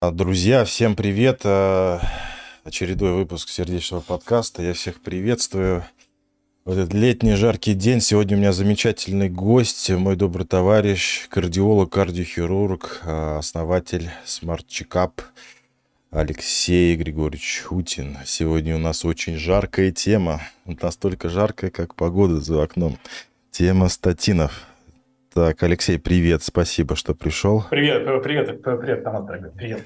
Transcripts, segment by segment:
А, друзья, всем привет! А, очередной выпуск сердечного подкаста. Я всех приветствую. В этот летний жаркий день сегодня у меня замечательный гость, мой добрый товарищ, кардиолог, кардиохирург, а, основатель Smart Checkup Алексей Григорьевич Хутин. Сегодня у нас очень жаркая тема, настолько жаркая, как погода за окном. Тема статинов. Так, Алексей, привет, спасибо, что пришел. Привет, привет, привет, Тамас, дорогой, привет.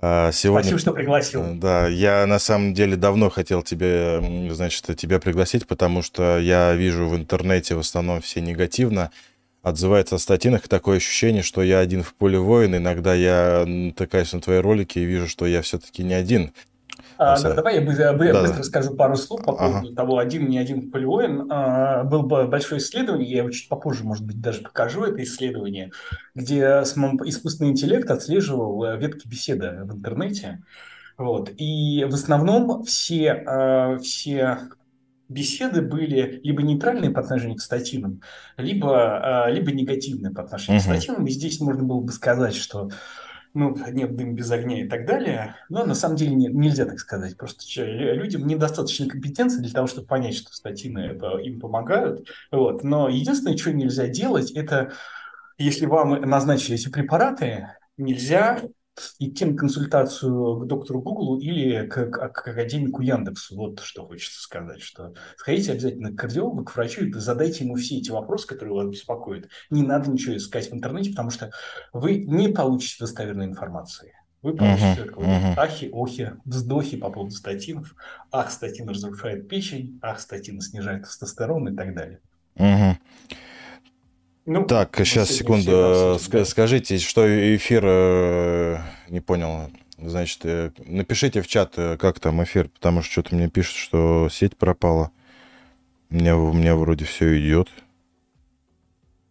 А, сегодня, Спасибо, что пригласил. Э, да, я на самом деле давно хотел тебе, значит, тебя пригласить, потому что я вижу в интернете в основном все негативно отзывается о статинах. Такое ощущение, что я один в поле воин. Иногда я натыкаюсь на твои ролики и вижу, что я все-таки не один. А, да, давай я быстро, да, быстро да. скажу пару слов по поводу ага. того, один, не один Полиоин. А, было бы большое исследование, я его чуть попозже, может быть, даже покажу это исследование, где искусственный интеллект отслеживал э, ветки беседы в интернете. Вот. И в основном все, а, все беседы были либо нейтральные по отношению к статинам, либо, а, либо негативные по отношению угу. к статинам. И здесь можно было бы сказать, что ну, нет дым без огня и так далее. Но на самом деле не, нельзя так сказать. Просто людям недостаточно компетенции для того, чтобы понять, что статины это, им помогают. Вот. Но единственное, что нельзя делать, это если вам назначили эти препараты, нельзя идти на консультацию к доктору Гуглу или к, к, к академику Яндексу. Вот что хочется сказать, что сходите обязательно к кардиологу, к врачу и задайте ему все эти вопросы, которые вас беспокоят. Не надо ничего искать в интернете, потому что вы не получите достоверной информации. Вы получите uh-huh, uh-huh. ахи, охи, вздохи по поводу статинов. Ах, статин разрушает печень, ах, статины снижает тестостерон и так далее. Uh-huh. Ну, так, сейчас, секунду. Скажите, что эфир... Э, не понял. Значит, э, напишите в чат, э, как там эфир, потому что что-то мне пишут, что сеть пропала. У меня, у меня вроде все идет.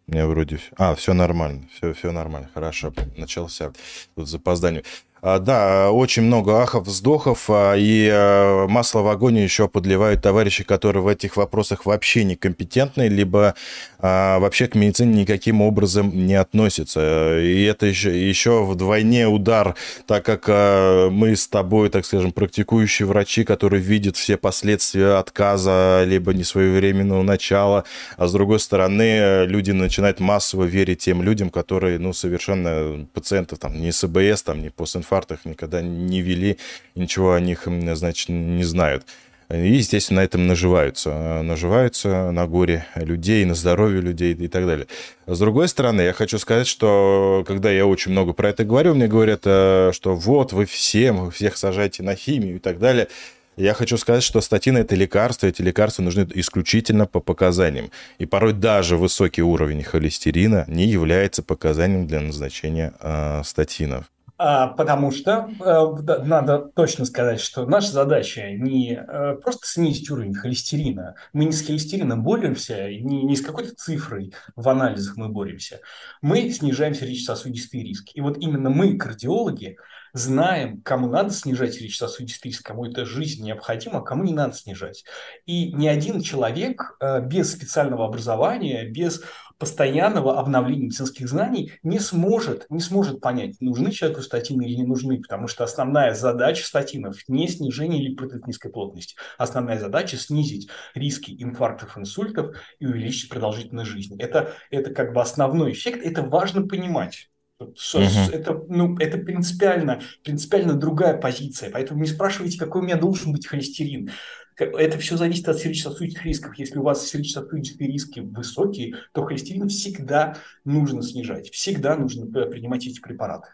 У меня вроде... А, все нормально. Все, все нормально. Хорошо. Начался. Тут запоздание. А, да, очень много ахов, вздохов, а, и а, масло в огонь еще подливают товарищи, которые в этих вопросах вообще некомпетентны, либо вообще к медицине никаким образом не относятся. И это еще, еще вдвойне удар, так как мы с тобой, так скажем, практикующие врачи, которые видят все последствия отказа, либо несвоевременного начала, а с другой стороны, люди начинают массово верить тем людям, которые, ну, совершенно пациентов там не СБС, там, не постинфекционные инфарктах никогда не вели, ничего о них, значит, не знают. И, естественно, на этом наживаются. Наживаются на горе людей, на здоровье людей и так далее. С другой стороны, я хочу сказать, что когда я очень много про это говорю, мне говорят, э, что вот вы всем, вы всех сажаете на химию и так далее. Я хочу сказать, что статины – это лекарства, эти лекарства нужны исключительно по показаниям. И порой даже высокий уровень холестерина не является показанием для назначения э, статинов. А, потому что э, надо точно сказать, что наша задача не э, просто снизить уровень холестерина. Мы не с холестерином боремся, не, не с какой-то цифрой в анализах мы боремся. Мы снижаем сердечно-сосудистый риск. И вот именно мы, кардиологи, знаем, кому надо снижать сердечно-сосудистый риск, кому это жизнь необходима, кому не надо снижать. И ни один человек э, без специального образования, без постоянного обновления медицинских знаний не сможет, не сможет понять, нужны человеку статины или не нужны, потому что основная задача статинов не снижение липидов низкой плотности. Основная задача снизить риски инфарктов, инсультов и увеличить продолжительность жизни. Это, это как бы основной эффект, это важно понимать. Uh-huh. Это, ну, это принципиально, принципиально другая позиция. Поэтому не спрашивайте, какой у меня должен быть холестерин. Это все зависит от сердечно-сосудистых рисков. Если у вас сердечно-сосудистые риски высокие, то холестерин всегда нужно снижать. Всегда нужно принимать эти препараты.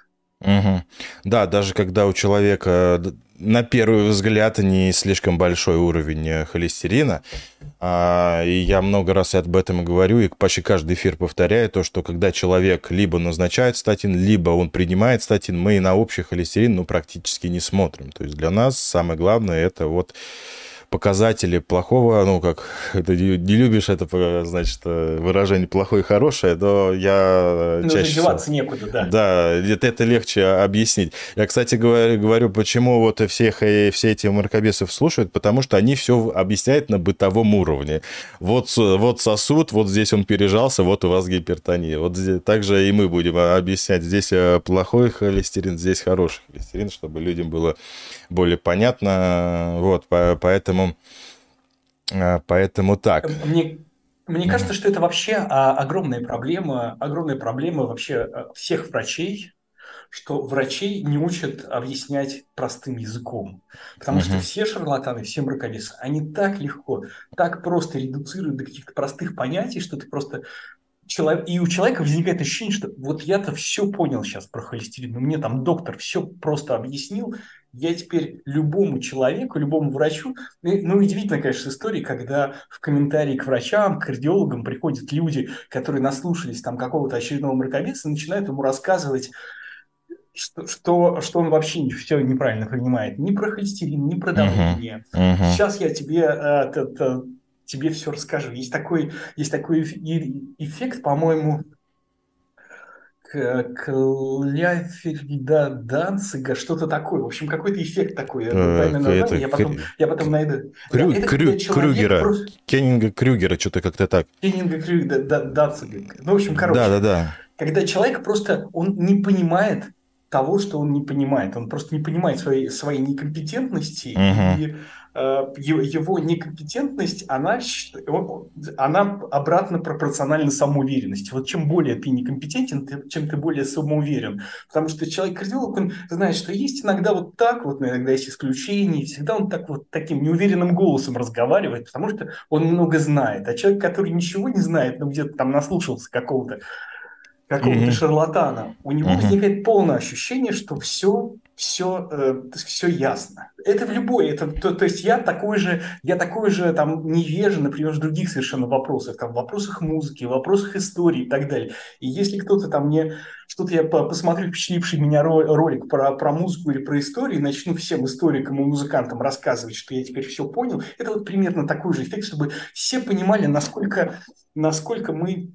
Угу. Да, даже когда у человека на первый взгляд не слишком большой уровень э, холестерина, а, и я много раз об этом говорю, и почти каждый эфир повторяю то, что когда человек либо назначает статин, либо он принимает статин, мы на общий холестерин ну, практически не смотрим. То есть для нас самое главное это вот показатели плохого, ну, как ты не любишь это, значит, выражение плохое и хорошее, но я ну, чаще... деваться некуда, да. Да, это, это легче объяснить. Я, кстати, говорю, говорю почему вот всех и все эти мракобесов слушают, потому что они все объясняют на бытовом уровне. Вот, вот сосуд, вот здесь он пережался, вот у вас гипертония. Вот здесь, также и мы будем объяснять, здесь э, плохой холестерин, здесь хороший холестерин, чтобы людям было более понятно. Вот, поэтому, э, поэтому так. Мне, мне кажется, что это вообще а, огромная проблема, огромная проблема вообще э, всех врачей, что врачей не учат объяснять простым языком. Потому uh-huh. что все шарлатаны, все мракобесы, они так легко, так просто редуцируют до каких-то простых понятий, что ты просто человек, и у человека возникает ощущение, что вот я-то все понял сейчас про холестерин, но мне там доктор все просто объяснил, я теперь любому человеку, любому врачу, ну, удивительно, конечно, история, когда в комментарии к врачам, к кардиологам приходят люди, которые наслушались там какого-то очередного мракобеса, и начинают ему рассказывать, что, что, что он вообще все неправильно понимает. Ни про холестерин, ни про давление. Uh-huh. Uh-huh. Сейчас я тебе э, тебе все расскажу. Есть такой, есть такой эффект, по-моему, Кляфельда Данцига, что-то такое. В общем, какой-то эффект такой. Это, это, я, потом, я потом найду. Крю, это, крю, Крюгера. Просто... Кеннинга Крюгера, что-то как-то так. Кеннинга Крюгера, Данцига. Ну, в общем, короче. Да, да, да. Когда человек просто, он не понимает того, что он не понимает. Он просто не понимает своей, своей некомпетентности угу. и его некомпетентность, она, она обратно пропорциональна самоуверенности. Вот чем более ты некомпетентен, чем ты более самоуверен. Потому что человек-кардиолог, он знает, что есть иногда вот так, вот иногда есть исключения, всегда он так вот таким неуверенным голосом разговаривает, потому что он много знает. А человек, который ничего не знает, но где-то там наслушался какого-то какого-то mm-hmm. шарлатана, у него mm-hmm. возникает полное ощущение, что все все, э, все ясно. Это в любой, это, то, то есть я такой же, я такой же там невежа, например, в других совершенно вопросах, там, в вопросах музыки, в вопросах истории и так далее. И если кто-то там мне, что-то я посмотрю впечатливший меня ролик про, про музыку или про историю, и начну всем историкам и музыкантам рассказывать, что я теперь все понял, это вот примерно такой же эффект, чтобы все понимали, насколько, насколько мы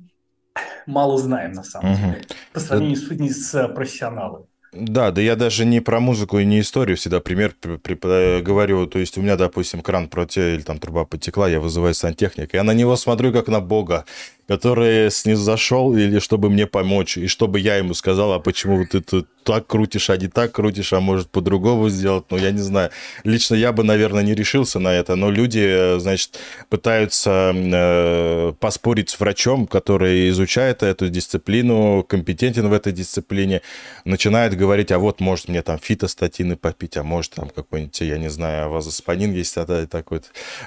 мало знаем на самом деле, по сравнению с, с профессионалами. Да, да я даже не про музыку и не историю всегда пример говорю. То есть у меня, допустим, кран протек или там труба потекла, я вызываю сантехника, я на него смотрю как на бога который снизошел или чтобы мне помочь, и чтобы я ему сказал, а почему ты тут так крутишь, а не так крутишь, а может по-другому сделать, ну, я не знаю. Лично я бы, наверное, не решился на это, но люди, значит, пытаются э, поспорить с врачом, который изучает эту дисциплину, компетентен в этой дисциплине, начинает говорить, а вот, может, мне там фитостатины попить, а может, там какой-нибудь, я не знаю, вазоспанин есть а, такой,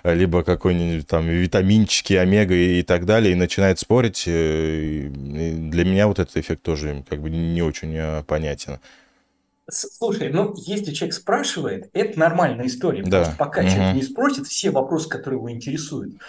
либо какой-нибудь там витаминчики, омега и, и так далее, и начинает спорить, э, для меня вот этот эффект тоже как бы не очень э, понятен. Слушай, ну, если человек спрашивает, это нормальная история. Да. Потому что пока угу. человек не спросит все вопросы, которые его интересуют,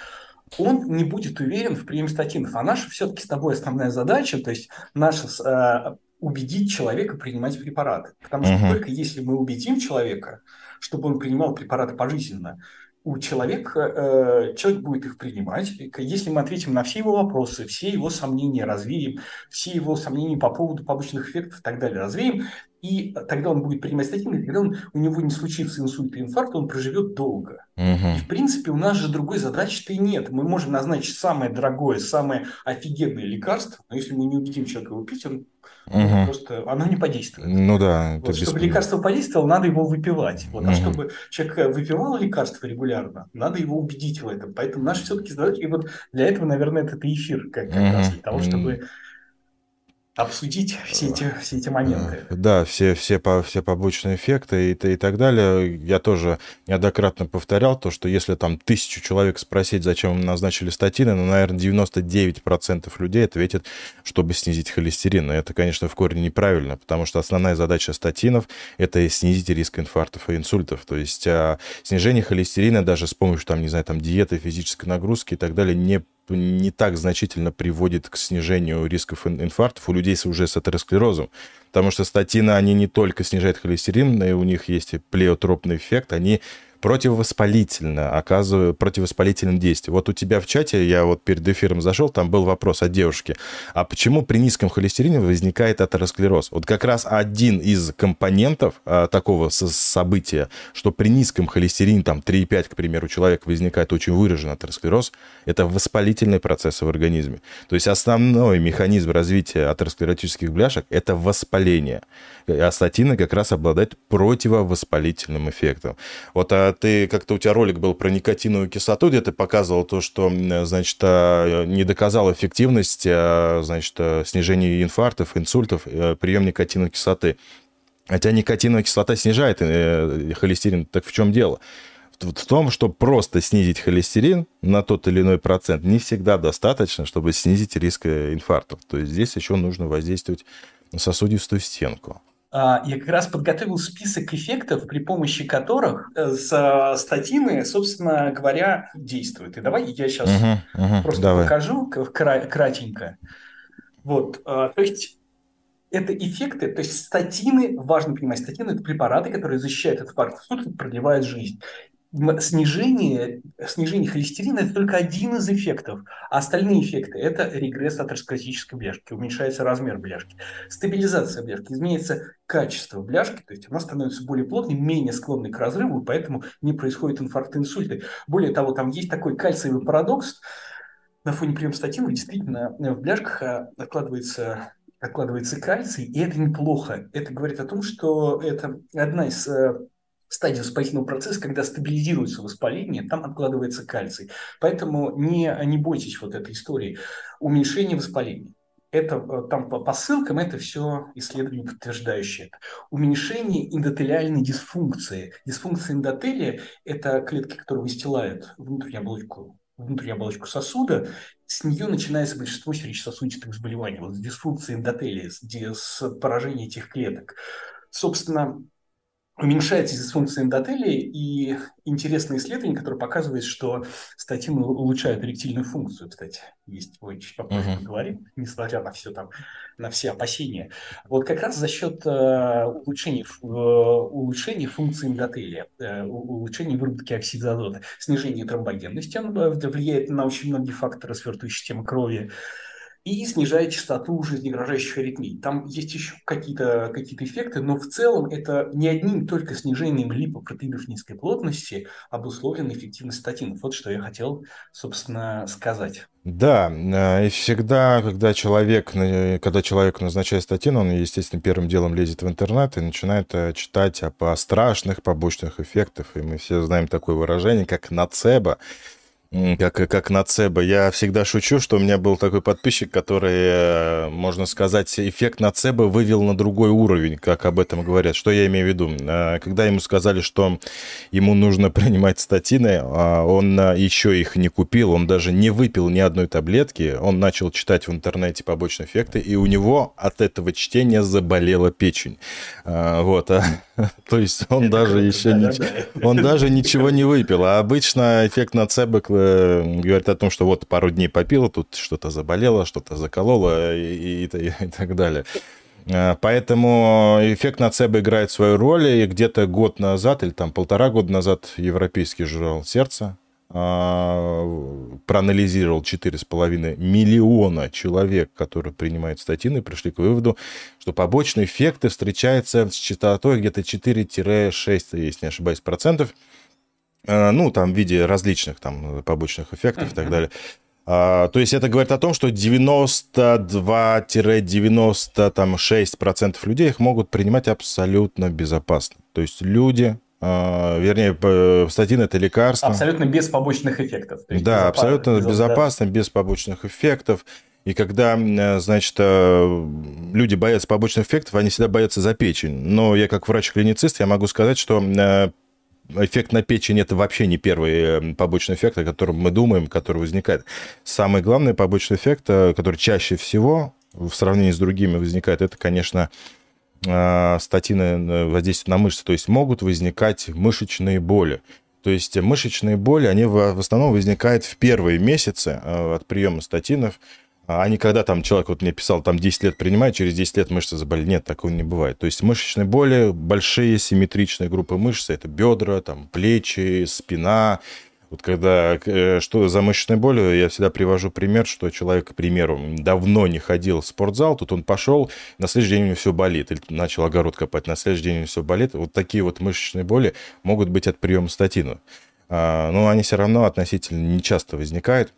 он не будет уверен в приеме статинов. А наша все-таки с тобой основная задача, то есть наша э, убедить человека принимать препараты. Потому что угу. только если мы убедим человека, чтобы он принимал препараты пожизненно, у человека, э, человек будет их принимать. Если мы ответим на все его вопросы, все его сомнения развеем, все его сомнения по поводу побочных эффектов и так далее развеем, и тогда он будет принимать статины, и тогда он, у него не случится инсульт и инфаркт, он проживет долго. Угу. И в принципе у нас же другой задачи-то и нет. Мы можем назначить самое дорогое, самое офигенное лекарство, но если мы не убедим человека его пить, он Угу. Просто оно не подействует. Ну да. Вот, чтобы бесп... лекарство подействовало, надо его выпивать. Вот. Угу. А чтобы человек выпивал лекарство регулярно, надо его убедить в этом. Поэтому наш все-таки задача, и вот для этого, наверное, это эфир как, как угу. раз для того, чтобы обсудить все эти, все эти моменты. Э, да, все, все, по, все побочные эффекты и, и так далее. Я тоже неоднократно повторял то, что если там тысячу человек спросить, зачем им назначили статины, ну, наверное, 99% людей ответят, чтобы снизить холестерин. И это, конечно, в корне неправильно, потому что основная задача статинов – это снизить риск инфарктов и инсультов. То есть а, снижение холестерина даже с помощью, там, не знаю, там, диеты, физической нагрузки и так далее не не так значительно приводит к снижению рисков инфарктов у людей уже с атеросклерозом. Потому что статины, они не только снижают холестерин, но и у них есть плеотропный эффект, они противовоспалительно, оказывает противовоспалительным действием. Вот у тебя в чате, я вот перед эфиром зашел, там был вопрос от девушки, а почему при низком холестерине возникает атеросклероз? Вот как раз один из компонентов а, такого события, что при низком холестерине, там 3,5, к примеру, у человека возникает очень выраженный атеросклероз, это воспалительные процессы в организме. То есть основной механизм развития атеросклеротических бляшек – это воспаление. А статины как раз обладают противовоспалительным эффектом. Вот а ты как-то у тебя ролик был про никотиновую кислоту, где ты показывал то, что, значит, а, не доказал эффективность, а, значит, снижения инфарктов, инсультов э, прием никотиновой кислоты. Хотя никотиновая кислота снижает э, холестерин. Так в чем дело? в том, что просто снизить холестерин на тот или иной процент не всегда достаточно, чтобы снизить риск э, инфарктов. То есть здесь еще нужно воздействовать на сосудистую стенку. А, я как раз подготовил список эффектов, при помощи которых э, статины, собственно говоря, действуют. И давай я сейчас угу, угу, просто давай. покажу кратенько. Вот, а, то есть это эффекты, то есть статины, важно понимать, статины – это препараты, которые защищают от инфаркта, продлевают жизнь снижение, снижение холестерина – это только один из эффектов. А остальные эффекты – это регресс атеросклеротической бляшки, уменьшается размер бляшки, стабилизация бляшки, изменяется качество бляшки, то есть она становится более плотной, менее склонной к разрыву, и поэтому не происходит инфаркт инсульты. Более того, там есть такой кальциевый парадокс, на фоне приема статинов действительно в бляшках а, откладывается откладывается кальций, и это неплохо. Это говорит о том, что это одна из стадии воспалительного процесса, когда стабилизируется воспаление, там откладывается кальций. Поэтому не, не бойтесь вот этой истории. Уменьшение воспаления. Это э, там по, по ссылкам это все исследования подтверждающие. Уменьшение эндотелиальной дисфункции. Дисфункция эндотелия – это клетки, которые выстилают внутреннюю оболочку внутреннюю оболочку сосуда, с нее начинается большинство сердечно-сосудистых заболеваний. Вот с дисфункцией эндотелия, с, с поражением этих клеток. Собственно, уменьшается дисфункция эндотелия, и интересное исследование, которое показывает, что статины улучшают эректильную функцию, кстати, есть, ой, чуть попозже uh-huh. поговорим, несмотря на все там, на все опасения. Вот как раз за счет э, улучшения, э, улучшения функции эндотелия, э, улучшения выработки оксида азота, снижения тромбогенности, он э, влияет на очень многие факторы свертывающей системы крови, и снижает частоту жизнеугрожающих аритмий. Там есть еще какие-то какие эффекты, но в целом это не одним только снижением липопротеидов низкой плотности обусловлена эффективность статинов. Вот что я хотел, собственно, сказать. Да, э, и всегда, когда человек, когда человек назначает статин, он, естественно, первым делом лезет в интернет и начинает э, читать о страшных побочных эффектах. И мы все знаем такое выражение, как нацебо как, как нацебо. Я всегда шучу, что у меня был такой подписчик, который, э, можно сказать, эффект нацебо вывел на другой уровень, как об этом говорят. Что я имею в виду? Э, когда ему сказали, что ему нужно принимать статины, а он э, еще их не купил, он даже не выпил ни одной таблетки, он начал читать в интернете побочные эффекты, и у него от этого чтения заболела печень. Вот. То есть он даже еще он даже ничего не выпил. А обычно эффект нацебо Э, говорит о том, что вот пару дней попила, тут что-то заболело, что-то закололо и, и, и, и так далее. Э, поэтому эффект нацебо играет свою роль, и где-то год назад, или там полтора года назад, европейский журнал «Сердце» э, проанализировал 4,5 миллиона человек, которые принимают статины, пришли к выводу, что побочные эффекты встречаются с частотой где-то 4-6, если не ошибаюсь, процентов – Э, ну, там, в виде различных там побочных эффектов и так далее. А, то есть это говорит о том, что 92-96% людей их могут принимать абсолютно безопасно. То есть люди, а, вернее, статин это лекарство. Абсолютно без побочных эффектов. Да, абсолютно без, безопасно, без побочных эффектов. И когда, значит, э, люди боятся побочных эффектов, они всегда боятся за печень. Но я как врач-клиницист, я могу сказать, что э, эффект на печень это вообще не первый э, побочный эффект, о котором мы думаем, который возникает. Самый главный побочный эффект, э, который чаще всего в сравнении с другими возникает, это, конечно, э, статины воздействия на мышцы. То есть могут возникать мышечные боли. То есть мышечные боли, они в основном возникают в первые месяцы от приема статинов. А не когда там человек, вот мне писал, там 10 лет принимает, через 10 лет мышцы заболели. Нет, такого не бывает. То есть мышечные боли, большие симметричные группы мышц, это бедра, там, плечи, спина. Вот когда, э, что за мышечной болью, я всегда привожу пример, что человек, к примеру, давно не ходил в спортзал, тут он пошел, на следующий день у него все болит, или начал огород копать, на следующий день у него все болит. Вот такие вот мышечные боли могут быть от приема статина. Но они все равно относительно нечасто возникают.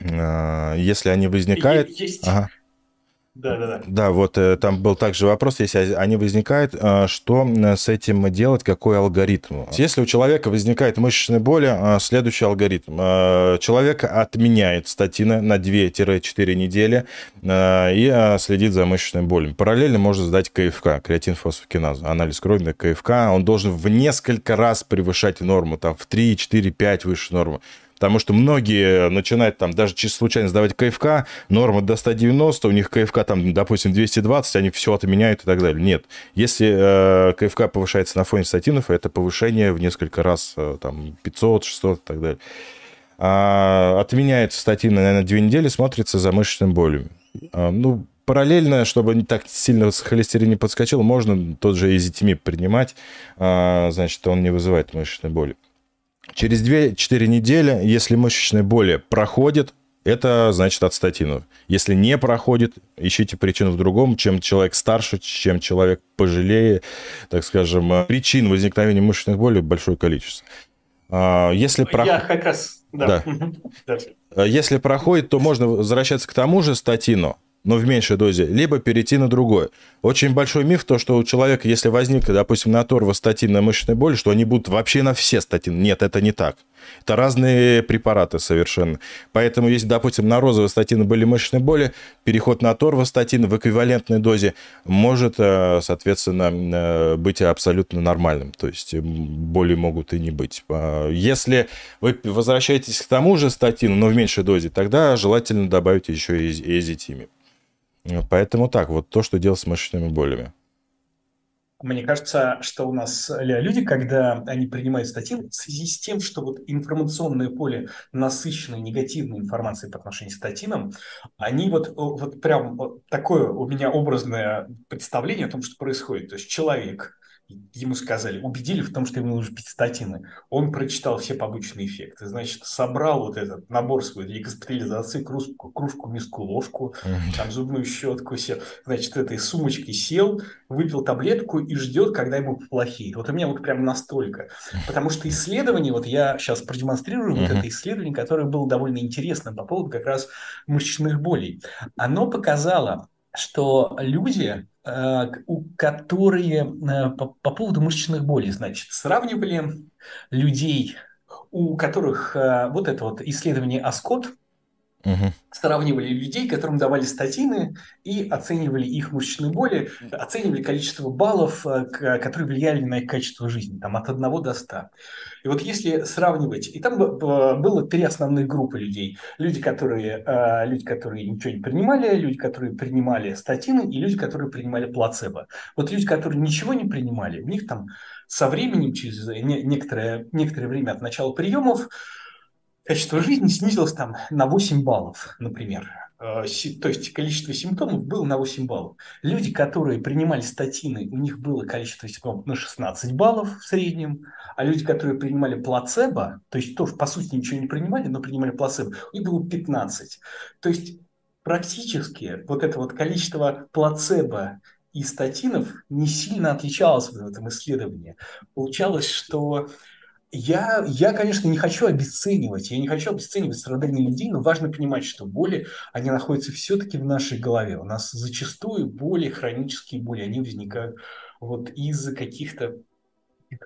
А, если они возникают... Есть, ага. Да, да, да. Да, вот э, там был также вопрос, если они возникают, э, что с этим делать, какой алгоритм? Если у человека возникает мышечная боль, э, следующий алгоритм. Человек отменяет статины на 2-4 недели и следит за мышечной болью. Параллельно можно сдать КФК, креатин фосфокиназ, анализ крови на КФК. Он должен в несколько раз превышать норму, там в 3, 4, 5 выше нормы. Потому что многие начинают там даже чисто случайно сдавать КФК, норма до 190, у них КФК там, допустим, 220, они все отменяют и так далее. Нет. Если э, КФК повышается на фоне статинов, это повышение в несколько раз, э, там, 500, 600 и так далее. А, отменяется статины, наверное, две недели, смотрится за мышечным болью. А, ну, параллельно, чтобы не так сильно холестерин не подскочил, можно тот же изитимип принимать, а, значит, он не вызывает мышечной боли. Через 2-4 недели, если мышечная боль проходит, это значит от статинов. Если не проходит, ищите причину в другом. Чем человек старше, чем человек пожалее, так скажем, причин возникновения мышечных болей большое количество. А, если проход... Я как раз... Да. да. Если проходит, то можно возвращаться к тому же статину, но в меньшей дозе, либо перейти на другое. Очень большой миф то, что у человека, если возник, допустим, на торвостатинная мышечная боль, что они будут вообще на все статины. Нет, это не так. Это разные препараты совершенно. Поэтому, если, допустим, на розовые статины были мышечные боли, переход на торвостатин в эквивалентной дозе может, э, соответственно, э, быть абсолютно нормальным. То есть боли могут и не быть. А если вы возвращаетесь к тому же статину, но в меньшей дозе, тогда желательно добавить еще и эзитимию. Поэтому так, вот то, что делать с мышечными болями. Мне кажется, что у нас люди, когда они принимают статин, в связи с тем, что вот информационное поле насыщено негативной информацией по отношению к статинам, они вот, вот прям вот такое у меня образное представление о том, что происходит. То есть человек ему сказали, убедили в том, что ему нужно пить статины. Он прочитал все побочные эффекты. Значит, собрал вот этот набор свой для госпитализации, кружку, кружку миску, ложку, там зубную щетку, все. Значит, этой сумочки сел, выпил таблетку и ждет, когда ему плохие. Вот у меня вот прям настолько. Потому что исследование, вот я сейчас продемонстрирую вот это исследование, которое было довольно интересно по поводу как раз мышечных болей. Оно показало, что люди, э, которые э, по, по поводу мышечных болей, значит, сравнивали людей, у которых э, вот это вот исследование АСКОТ, угу. сравнивали людей, которым давали статины и оценивали их мышечные боли, оценивали количество баллов, которые влияли на их качество жизни, там от 1 до 100. И вот если сравнивать, и там было три основных группы людей. Люди, которые, э, люди, которые ничего не принимали, люди, которые принимали статины, и люди, которые принимали плацебо. Вот люди, которые ничего не принимали, у них там со временем, через некоторое, некоторое время от начала приемов, качество жизни снизилось там на 8 баллов, например. Э, то есть количество симптомов было на 8 баллов. Люди, которые принимали статины, у них было количество симптомов на 16 баллов в среднем, а люди, которые принимали плацебо, то есть тоже по сути ничего не принимали, но принимали плацебо, у них было 15. То есть практически вот это вот количество плацебо и статинов не сильно отличалось в этом исследовании. Получалось, что я, я, конечно, не хочу обесценивать, я не хочу обесценивать страдания людей, но важно понимать, что боли, они находятся все-таки в нашей голове. У нас зачастую боли, хронические боли, они возникают вот из-за каких-то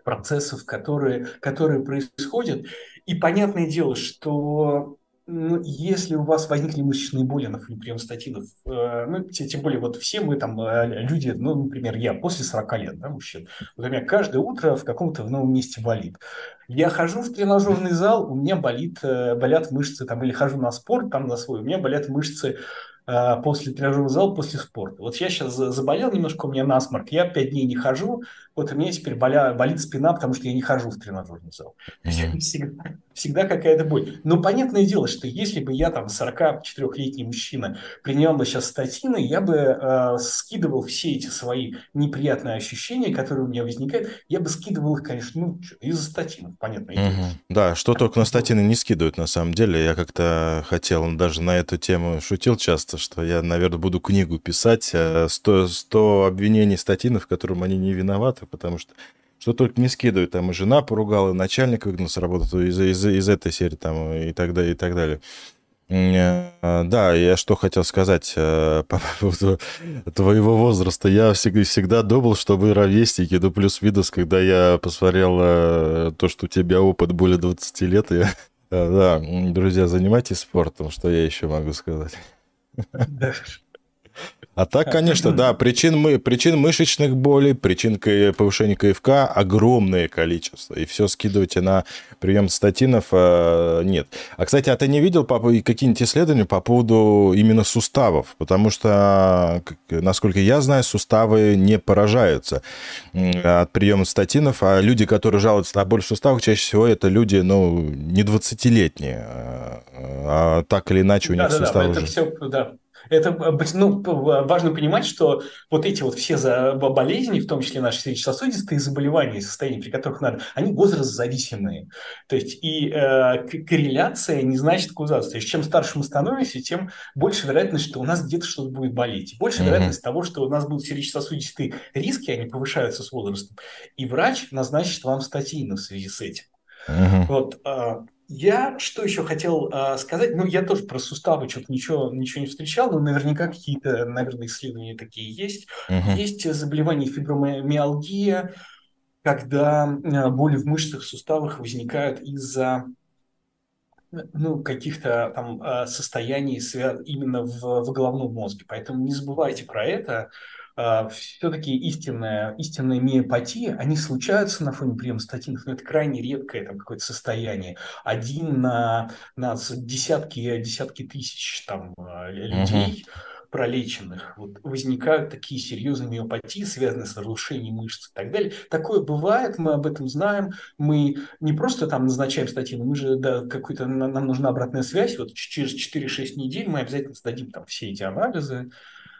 процессов, которые, которые происходят. И понятное дело, что ну, если у вас возникли мышечные боли на фоне приема статинов, э, ну, тем более вот все мы там э, люди, ну, например, я после 40 лет, да, мужчин, вот у меня каждое утро в каком-то в новом месте болит. Я хожу в тренажерный зал, у меня болит, э, болят мышцы, там, или хожу на спорт там на свой, у меня болят мышцы после тренажерного зала, после спорта. Вот я сейчас заболел немножко, у меня насморк, я пять дней не хожу, вот у меня теперь боля, болит спина, потому что я не хожу в тренажерный зал. Mm-hmm. Всегда, всегда какая-то боль. Но понятное дело, что если бы я там 44-летний мужчина принял бы сейчас статины, я бы э, скидывал все эти свои неприятные ощущения, которые у меня возникают, я бы скидывал их, конечно, ну, из-за статинов, понятно. Mm-hmm. Да, что только на статины не скидывают, на самом деле. Я как-то хотел, даже на эту тему шутил часто, что я, наверное, буду книгу писать 100, э, 100 обвинений статинов, в котором они не виноваты, потому что что только не скидывают. Там и жена поругала, и начальник выгнал с работы из, из, из этой серии там, и так далее, и так далее. Э, да, я что хотел сказать э, по поводу твоего возраста. Я всегда, всегда думал, что вы ровесники, ну плюс-минус, когда я посмотрел э, то, что у тебя опыт более 20 лет, я... Да, друзья, занимайтесь спортом, что я еще могу сказать. Definitely. А так, конечно, да, причин, мы, причин мышечных болей, причин повышения КФК огромное количество. И все скидывайте на прием статинов э, нет. А, кстати, а ты не видел какие-нибудь исследования по поводу именно суставов? Потому что, насколько я знаю, суставы не поражаются от приема статинов, а люди, которые жалуются на боль в суставах, чаще всего это люди, ну, не 20-летние, а, а так или иначе у них да, суставы... Да, да, это все, да, это ну, важно понимать, что вот эти вот все болезни, в том числе наши сердечно-сосудистые заболевания, состояния, при которых надо, они возраст-зависимые. То есть и э, корреляция не значит каузация. То есть чем старше мы становимся, тем больше вероятность, что у нас где-то что-то будет болеть. Больше mm-hmm. вероятность того, что у нас будут сердечно-сосудистые риски, они повышаются с возрастом. И врач назначит вам статины в связи с этим. Mm-hmm. Вот, э, я что еще хотел э, сказать? Ну, я тоже про суставы что-то ничего, ничего не встречал, но наверняка какие-то, наверное, исследования такие есть. Uh-huh. Есть заболевание фибромиалгия, когда э, боли в мышцах, суставах возникают из-за ну, каких-то там э, состояний именно в, в головном мозге. Поэтому не забывайте про это. А, все-таки истинная, истинная миопатия, они случаются на фоне приема статинов, но это крайне редкое там какое-то состояние. Один на, на десятки, десятки тысяч там а, людей, uh пролеченных, вот, возникают такие серьезные миопатии, связанные с разрушением мышц и так далее. Такое бывает, мы об этом знаем. Мы не просто там назначаем статины, мы же да, какой-то, нам нужна обратная связь. Вот через 4-6 недель мы обязательно сдадим там все эти анализы,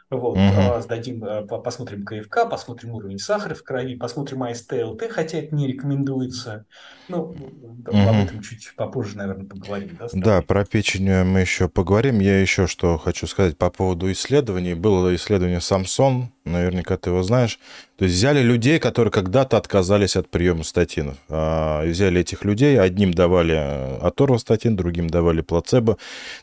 вот, угу. сдадим, э, посмотрим КФК, посмотрим уровень сахара в крови, посмотрим АСТЛТ, хотя это не рекомендуется. Ну, угу. об этом чуть попозже, наверное, поговорим. Да, да, про печень мы еще поговорим. Я еще что хочу сказать по поводу исследований. Было исследование Самсон, наверняка ты его знаешь. То есть взяли людей, которые когда-то отказались от приема статинов. А, взяли этих людей, одним давали аторвостатин, другим давали плацебо,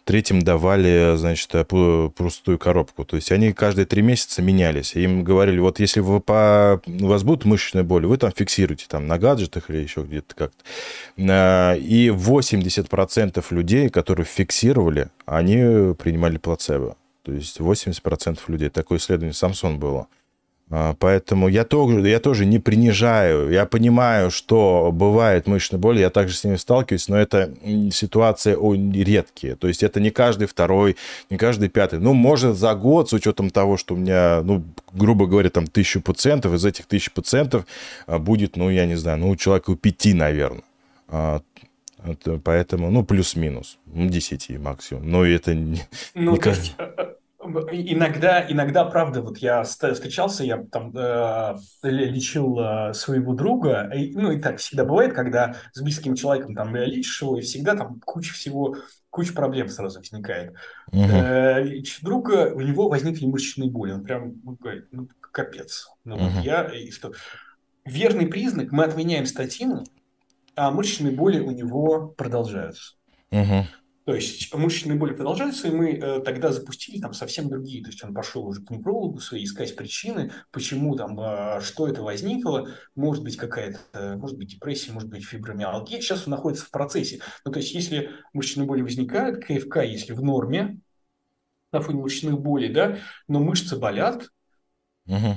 третьим давали, значит, пустую коробку. То есть они каждые три месяца менялись. Им говорили, вот если вы по... у вас будут мышечные боли, вы там фиксируете там на гаджетах или еще где-то как-то. А, и 80% людей, которые фиксировали, они принимали плацебо. То есть 80% людей. Такое исследование Самсон было. А, поэтому я тоже, я тоже не принижаю. Я понимаю, что бывает мышечная боль, я также с ними сталкиваюсь, но это ситуация редкие. То есть это не каждый второй, не каждый пятый. Ну, может, за год, с учетом того, что у меня, ну, грубо говоря, там тысячу пациентов, из этих тысяч пациентов а, будет, ну, я не знаю, ну, человеку пяти, наверное. А, поэтому, ну, плюс-минус, ну, 10 максимум. Но это не... Ну, не каждый... Иногда, иногда, правда, вот я встречался, я там э, лечил э, своего друга, и, ну и так всегда бывает, когда с близким человеком там лечишь его, и всегда там куча всего, куча проблем сразу возникает. Угу. Э, лечу друга, у него возникли мышечные боли, он прям ну, говорит, ну капец. Ну, угу. я, и что? Верный признак, мы отменяем статину, а мышечные боли у него продолжаются. Угу. То есть мышечные боли продолжаются, и мы э, тогда запустили там совсем другие. То есть он пошел уже к неврологу своей искать причины, почему там, э, что это возникло. Может быть какая-то, может быть депрессия, может быть фибромиалгия. Сейчас он находится в процессе. Ну, то есть если мышечные боли возникают, КФК, если в норме, на фоне мышечных болей, да, но мышцы болят, угу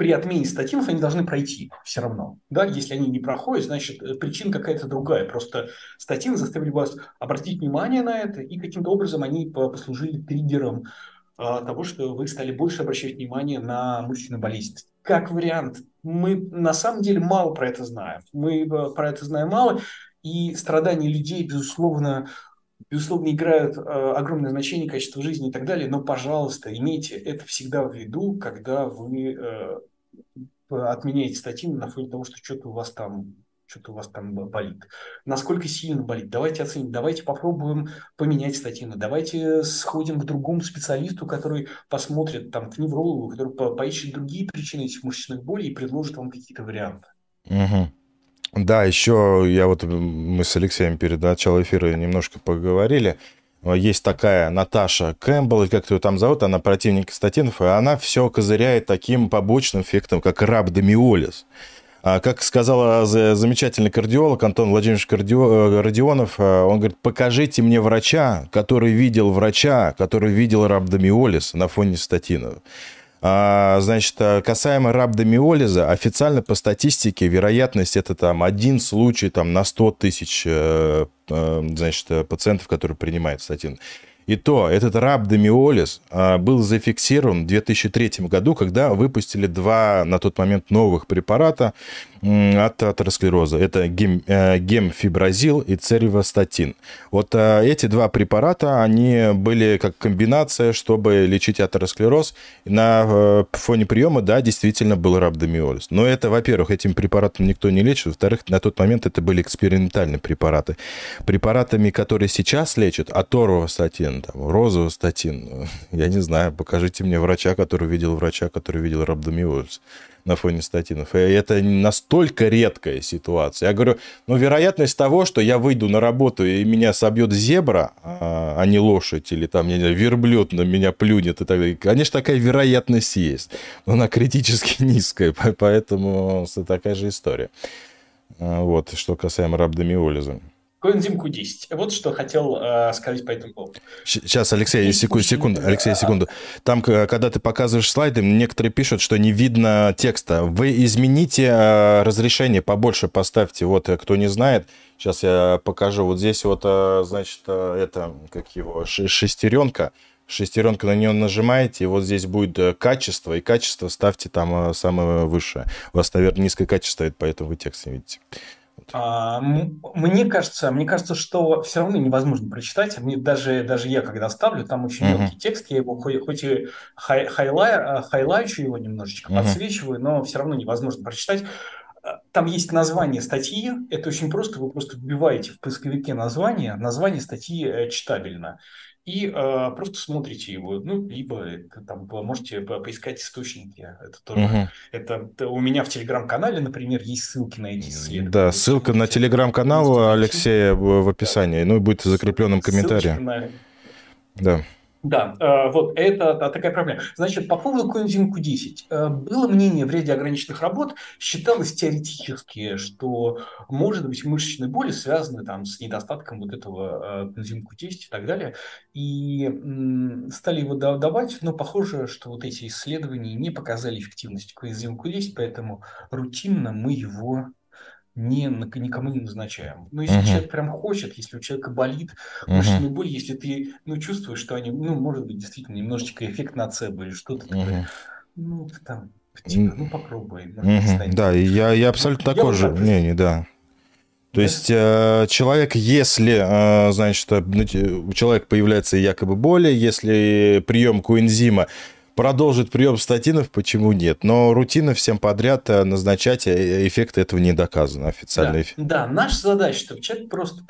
при отмене статинов они должны пройти все равно. Да? Если они не проходят, значит, э, причина какая-то другая. Просто статины заставили вас обратить внимание на это, и каким-то образом они послужили триггером а, того, что вы стали больше обращать внимание на мышечную болезненность. Как вариант, мы на самом деле мало про это знаем. Мы э, про это знаем мало, и страдания людей, безусловно, безусловно, играют э, огромное значение, качество жизни и так далее, но, пожалуйста, имейте это всегда в виду, когда вы отменяете статьи на фоне того, что что-то у вас там что-то у вас там болит. Насколько сильно болит? Давайте оценим, давайте попробуем поменять статину, давайте сходим к другому специалисту, который посмотрит, там, к неврологу, который поищет другие причины этих мышечных болей и предложит вам какие-то варианты. Угу. Да, еще я вот, мы с Алексеем перед началом эфира немножко поговорили. Есть такая Наташа Кэмпбелл, как ее там зовут, она противник статинов, и она все козыряет таким побочным эффектом, как рабдомиолиз. А как сказал замечательный кардиолог Антон Владимирович э, Родионов, э, он говорит, покажите мне врача, который видел врача, который видел рабдомиолиз на фоне статинов. А, значит, э, касаемо рабдомиолиза, официально по статистике вероятность это там один случай там, на 100 тысяч значит, пациентов, которые принимают статин. И то этот рабдомиолиз был зафиксирован в 2003 году, когда выпустили два на тот момент новых препарата от атеросклероза. Это гем, э, гемфибразил и церевостатин. Вот э, эти два препарата, они были как комбинация, чтобы лечить атеросклероз. На э, фоне приема, да, действительно был рабдомиолиз. Но это, во-первых, этим препаратом никто не лечит. Во-вторых, на тот момент это были экспериментальные препараты. Препаратами, которые сейчас лечат, аторвостатин, там, розовостатин, я не знаю, покажите мне врача, который видел врача, который видел рабдомиолиз на фоне статинов. И это настолько редкая ситуация. Я говорю, ну, вероятность того, что я выйду на работу и меня собьет зебра, а, а не лошадь, или там, не знаю, верблюд на меня плюнет и так далее, конечно, такая вероятность есть. Но она критически низкая, поэтому такая же история. А, вот, что касаемо рабдомиолиза. Коэнзим Q10. Вот что хотел э, сказать по этому поводу. Сейчас, Алексей, секунду, секунду, Алексей, секунду. Там, когда ты показываешь слайды, некоторые пишут, что не видно текста. Вы измените э, разрешение, побольше поставьте. Вот, э, кто не знает, сейчас я покажу. Вот здесь вот, э, значит, э, это, как его, шестеренка. Шестеренка на нее нажимаете, и вот здесь будет качество, и качество ставьте там самое высшее. У вас, наверное, низкое качество стоит, поэтому вы текст не видите. А, мне кажется, мне кажется, что все равно невозможно прочитать. Мне даже, даже я, когда ставлю, там очень uh-huh. мелкий текст, я его хоть, хоть и хай, хайлай, а, хайлайчу его немножечко, uh-huh. подсвечиваю, но все равно невозможно прочитать. А, там есть название статьи, это очень просто, вы просто вбиваете в поисковике название, название статьи э, читабельно и э, просто смотрите его, ну, либо там можете поискать источники. Это тоже, угу. это, это у меня в телеграм-канале, например, есть ссылки на эти исследования. Да, ссылка на телеграм-канал Алексея в описании, ну и будет в закрепленном комментарии. На... Да. Да, э, вот это такая проблема. Значит, по поводу коэнзима Q10. Э, было мнение в ряде ограниченных работ, считалось теоретически, что, может быть, мышечные боли связаны там, с недостатком вот этого э, коэнзима Q10 и так далее. И стали его давать, но похоже, что вот эти исследования не показали эффективность коэнзима Q10, поэтому рутинно мы его не, никому не назначаем. Но если uh-huh. человек прям хочет, если у человека болит uh-huh. мышечная боль, если ты ну, чувствуешь, что они, ну, может быть, действительно немножечко эффект нацебо или что-то uh-huh. такое, ну, там, типа, ну, попробуй. uh-huh. Да, я, я абсолютно такой же мнение, да. То есть э, человек, если, э, значит, у человека появляется якобы боли, если прием коэнзима продолжит прием статинов, почему нет? Но рутина всем подряд э, назначать, э, эффект этого не доказан, официальный эффект. Да, наша задача, чтобы человек просто...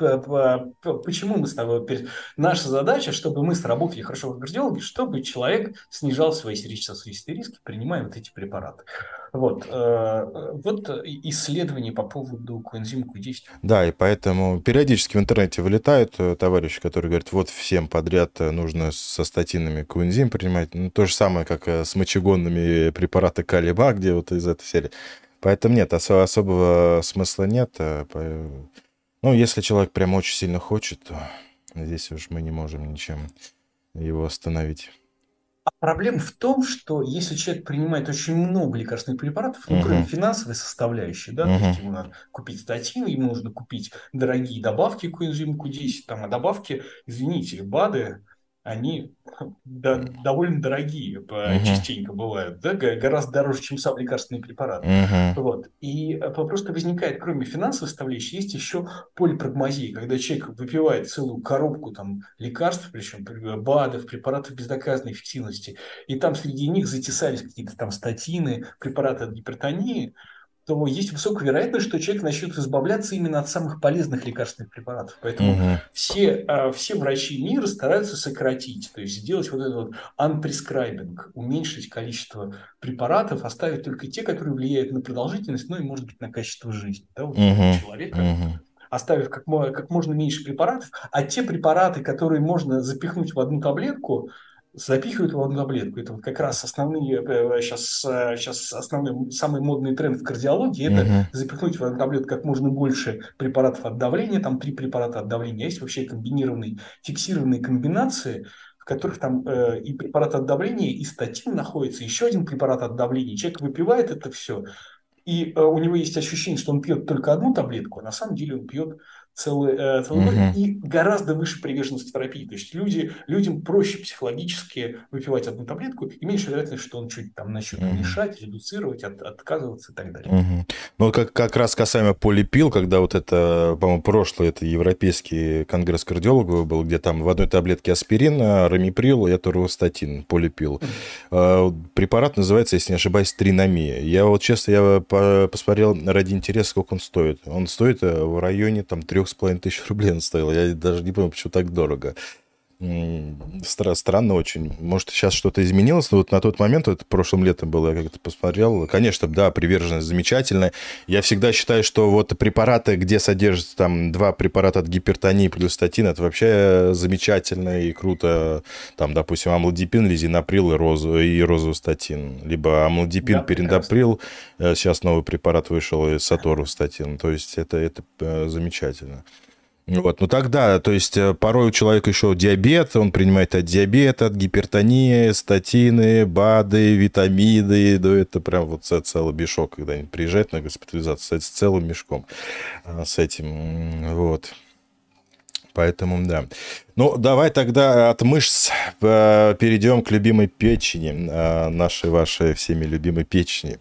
Почему мы с тобой... Наша задача, чтобы мы сработали хорошо в кардиологе, чтобы человек снижал свои сердечно-сосудистые риски, принимая вот эти препараты. Вот, э, вот исследования по поводу коэнзима Q10. Да, и поэтому периодически в интернете вылетают э, товарищи, которые говорят, вот всем подряд э, нужно со статинами коэнзим принимать. Ну, то же самое, как с мочегонными препараты калиба, где вот из этой серии. Поэтому нет, особого смысла нет. Ну, если человек прям очень сильно хочет, то здесь уж мы не можем ничем его остановить. А проблема в том, что если человек принимает очень много лекарственных препаратов, ну, uh-huh. кроме финансовой составляющей, да, uh-huh. то есть ему надо купить статины, ему нужно купить дорогие добавки к энзиму Q10, там, а добавки, извините, БАДы, они да, довольно дорогие uh-huh. частенько бывают, да, гораздо дороже, чем сам лекарственный препарат. Uh-huh. Вот. И э, просто возникает, кроме финансовой составляющей, есть еще полипрагмазия, когда человек выпивает целую коробку там, лекарств, причем БАДов, препаратов без доказанной эффективности, и там среди них затесались какие-то там статины, препараты от гипертонии, то есть высокая вероятность, что человек начнет избавляться именно от самых полезных лекарственных препаратов. Поэтому угу. все, а, все врачи мира стараются сократить, то есть сделать вот этот вот unprescribing, уменьшить количество препаратов, оставить только те, которые влияют на продолжительность, ну и, может быть, на качество жизни да, вот угу. человека. Угу оставив как, как можно меньше препаратов, а те препараты, которые можно запихнуть в одну таблетку, запихивают в одну таблетку. Это вот как раз основные, сейчас, сейчас основной, самый модный тренд в кардиологии, это uh-huh. запихнуть в одну таблетку как можно больше препаратов от давления, там три препарата от давления. Есть вообще комбинированные, фиксированные комбинации, в которых там э, и препарат от давления, и статин находится, еще один препарат от давления. Человек выпивает это все, и э, у него есть ощущение, что он пьет только одну таблетку, а на самом деле он пьет целый, э, целый угу. и гораздо выше приверженность терапии. То есть люди, людям проще психологически выпивать одну таблетку и меньше вероятность, что он чуть там начнет угу. мешать, редуцировать, от, отказываться и так далее. Угу. Ну, как, как раз касаемо полипил, когда вот это, по-моему, прошлый, это Европейский конгресс кардиологов был, где там в одной таблетке аспирин, рамиприл и аторвостатин, полипил. Угу. Препарат называется, если не ошибаюсь, триномия. Я вот, честно, я посмотрел ради интереса, сколько он стоит. Он стоит э, в районе там трех с половиной тысяч рублей он стоил. Я даже не понимаю, почему так дорого. Странно очень. Может, сейчас что-то изменилось, но вот на тот момент, вот прошлым летом было, я как-то посмотрел, конечно, да, приверженность замечательная. Я всегда считаю, что вот препараты, где содержатся там два препарата от гипертонии плюс статин, это вообще замечательно и круто. Там, допустим, амлодипин, лизинаприл и, розу, и розовостатин. Либо амлодипин, да, периндаприл. Э, сейчас новый препарат вышел, и саторостатин. То есть это, это э, замечательно. Вот, ну тогда, то есть э, порой у человека еще диабет, он принимает от диабета, от гипертонии, статины, БАДы, витамины, да это прям вот целый мешок, когда они приезжают на госпитализацию с целым мешком а, с этим, вот. Поэтому, да. Ну, давай тогда от мышц э, перейдем к любимой печени, а, нашей, вашей всеми любимой печени.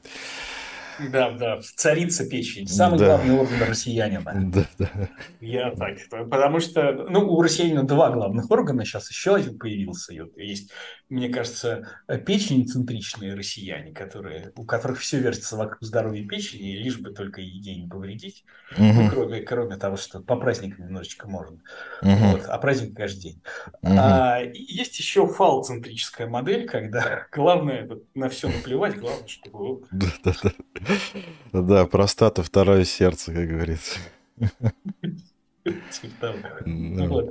Да, да, царица печень, самый да. главный орган россиянина. Да, да. Я так, потому что, ну, у россиянина два главных органа, сейчас еще один появился. Есть, мне кажется, печень-центричные россияне, которые, у которых все вертится вокруг здоровья печени, лишь бы только еде не повредить. Угу. Ну, кроме, кроме того, что по праздникам немножечко можно. Угу. Вот, а праздник каждый день. Угу. А, есть еще фал-центрическая модель, когда главное на все наплевать, главное, чтобы... Да, простата второе сердце, как говорится.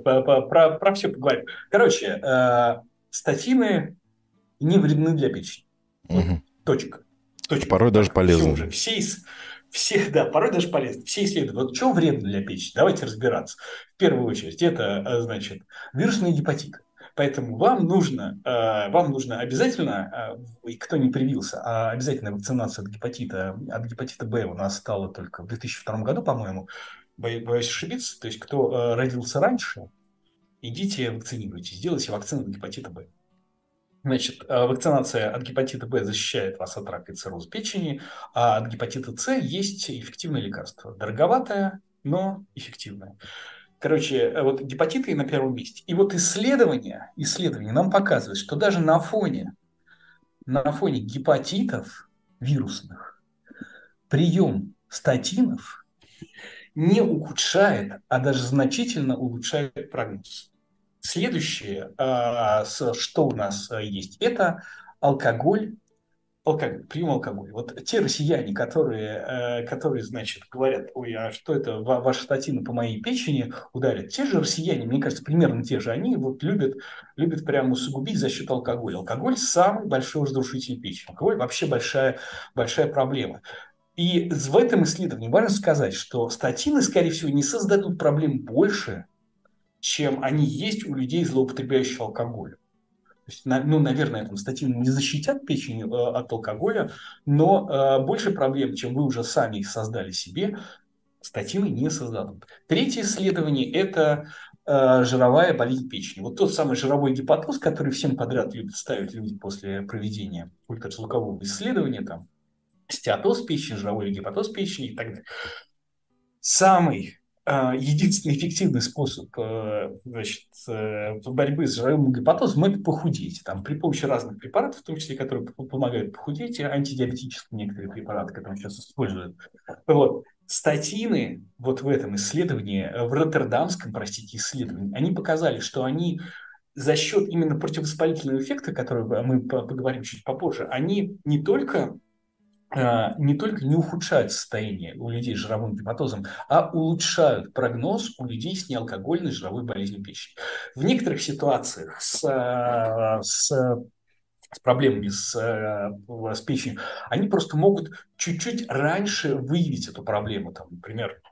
Про все поговорим. Короче, э, статины не вредны для печени. Точка. Порой даже полезны. Все, все, да, порой даже полезно. Все исследуют. Вот что вредно для печени? Давайте разбираться. В первую очередь, это, э, значит, вирусные гепатиты. Поэтому вам нужно, э, вам нужно обязательно, э, кто не привился, а обязательно вакцинация от гепатита, от гепатита Б у нас стала только в 2002 году, по-моему, боюсь ошибиться. То есть, кто родился раньше, идите вакцинируйтесь, сделайте вакцину от гепатита Б. Значит, вакцинация от гепатита Б защищает вас от рака и цирроза печени, а от гепатита С есть эффективное лекарство. Дороговатое, но эффективное. Короче, э, вот гепатиты на первом месте. И вот исследования, исследования нам показывают, что даже на фоне, на фоне гепатитов вирусных прием статинов не ухудшает, а даже значительно улучшает прогноз. Следующее, а, что у нас э, есть, это алкоголь алкоголь, прием алкоголя. Вот те россияне, которые, э, которые, значит, говорят, ой, а что это, ваша статина по моей печени ударит, те же россияне, мне кажется, примерно те же, они вот любят, любят прямо усугубить за счет алкоголя. Алкоголь самый большой разрушитель печени. Алкоголь вообще большая, большая проблема. И в этом исследовании важно сказать, что статины, скорее всего, не создадут проблем больше, чем они есть у людей, злоупотребляющих алкоголем. есть, ну, наверное, там статины не защитят печень э, от алкоголя, но э, больше проблем, чем вы уже сами их создали себе, статины не создадут. Третье исследование – это э, жировая болезнь печени. Вот тот самый жировой гепатоз, который всем подряд любят ставить люди после проведения ультразвукового исследования, там, стеатоз печени, жировой гепатоз печени и так далее. Самый а, единственный эффективный способ э, значит, э, борьбы с жировым гепатозом – это похудеть. Там, при помощи разных препаратов, в том числе, которые помогают похудеть, антидиабетические некоторые препараты, которые сейчас используют. Вот. Статины вот в этом исследовании, в Роттердамском, простите, исследовании, они показали, что они за счет именно противовоспалительного эффекта, который мы поговорим чуть попозже, они не только не только не ухудшают состояние у людей с жировым гепатозом, а улучшают прогноз у людей с неалкогольной жировой болезнью печени. В некоторых ситуациях с, а, с, с проблемами с, а, с печенью, они просто могут чуть-чуть раньше выявить эту проблему. Там, например,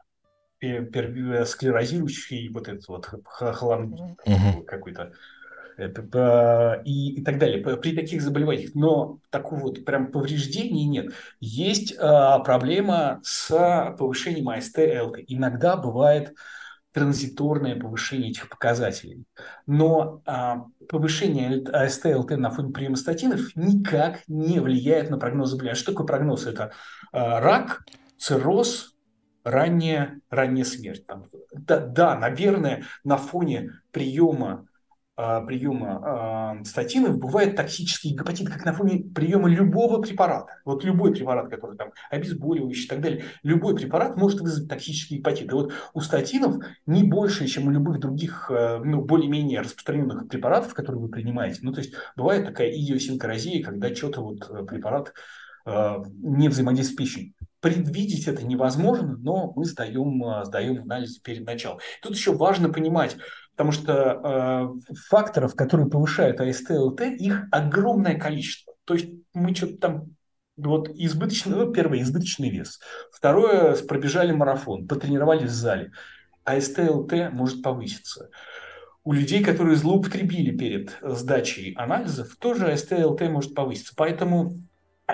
склерозирующий вот этот вот хлам угу. какой-то и, и так далее, при таких заболеваниях. Но такого вот прям повреждений нет. Есть а, проблема с повышением АСТ, ЛТ. Иногда бывает транзиторное повышение этих показателей. Но а, повышение АСТ, ЛТ на фоне приема статинов никак не влияет на прогноз заболевания. Что такое прогноз? Это а, рак, цирроз, ранняя, ранняя смерть. Там, да, да, наверное, на фоне приема приема а, статинов бывает токсический гепатит, как на фоне приема любого препарата. Вот любой препарат, который там обезболивающий и так далее, любой препарат может вызвать токсический гепатит. И вот у статинов не больше, чем у любых других, а, ну, более-менее распространенных препаратов, которые вы принимаете. Ну, то есть бывает такая идиосинкразия, когда что-то вот э, препарат не взаимодействует с пищей. Предвидеть это невозможно, но мы сдаем, сдаем анализ перед началом. Тут еще важно понимать, Потому что э, факторов, которые повышают АСТ, ЛТ, их огромное количество. То есть мы что-то там вот избыточный, ну, первое, избыточный вес. Второе, пробежали марафон, потренировались в зале. АСТ, ЛТ может повыситься. У людей, которые злоупотребили перед сдачей анализов, тоже АСТ, ЛТ может повыситься. Поэтому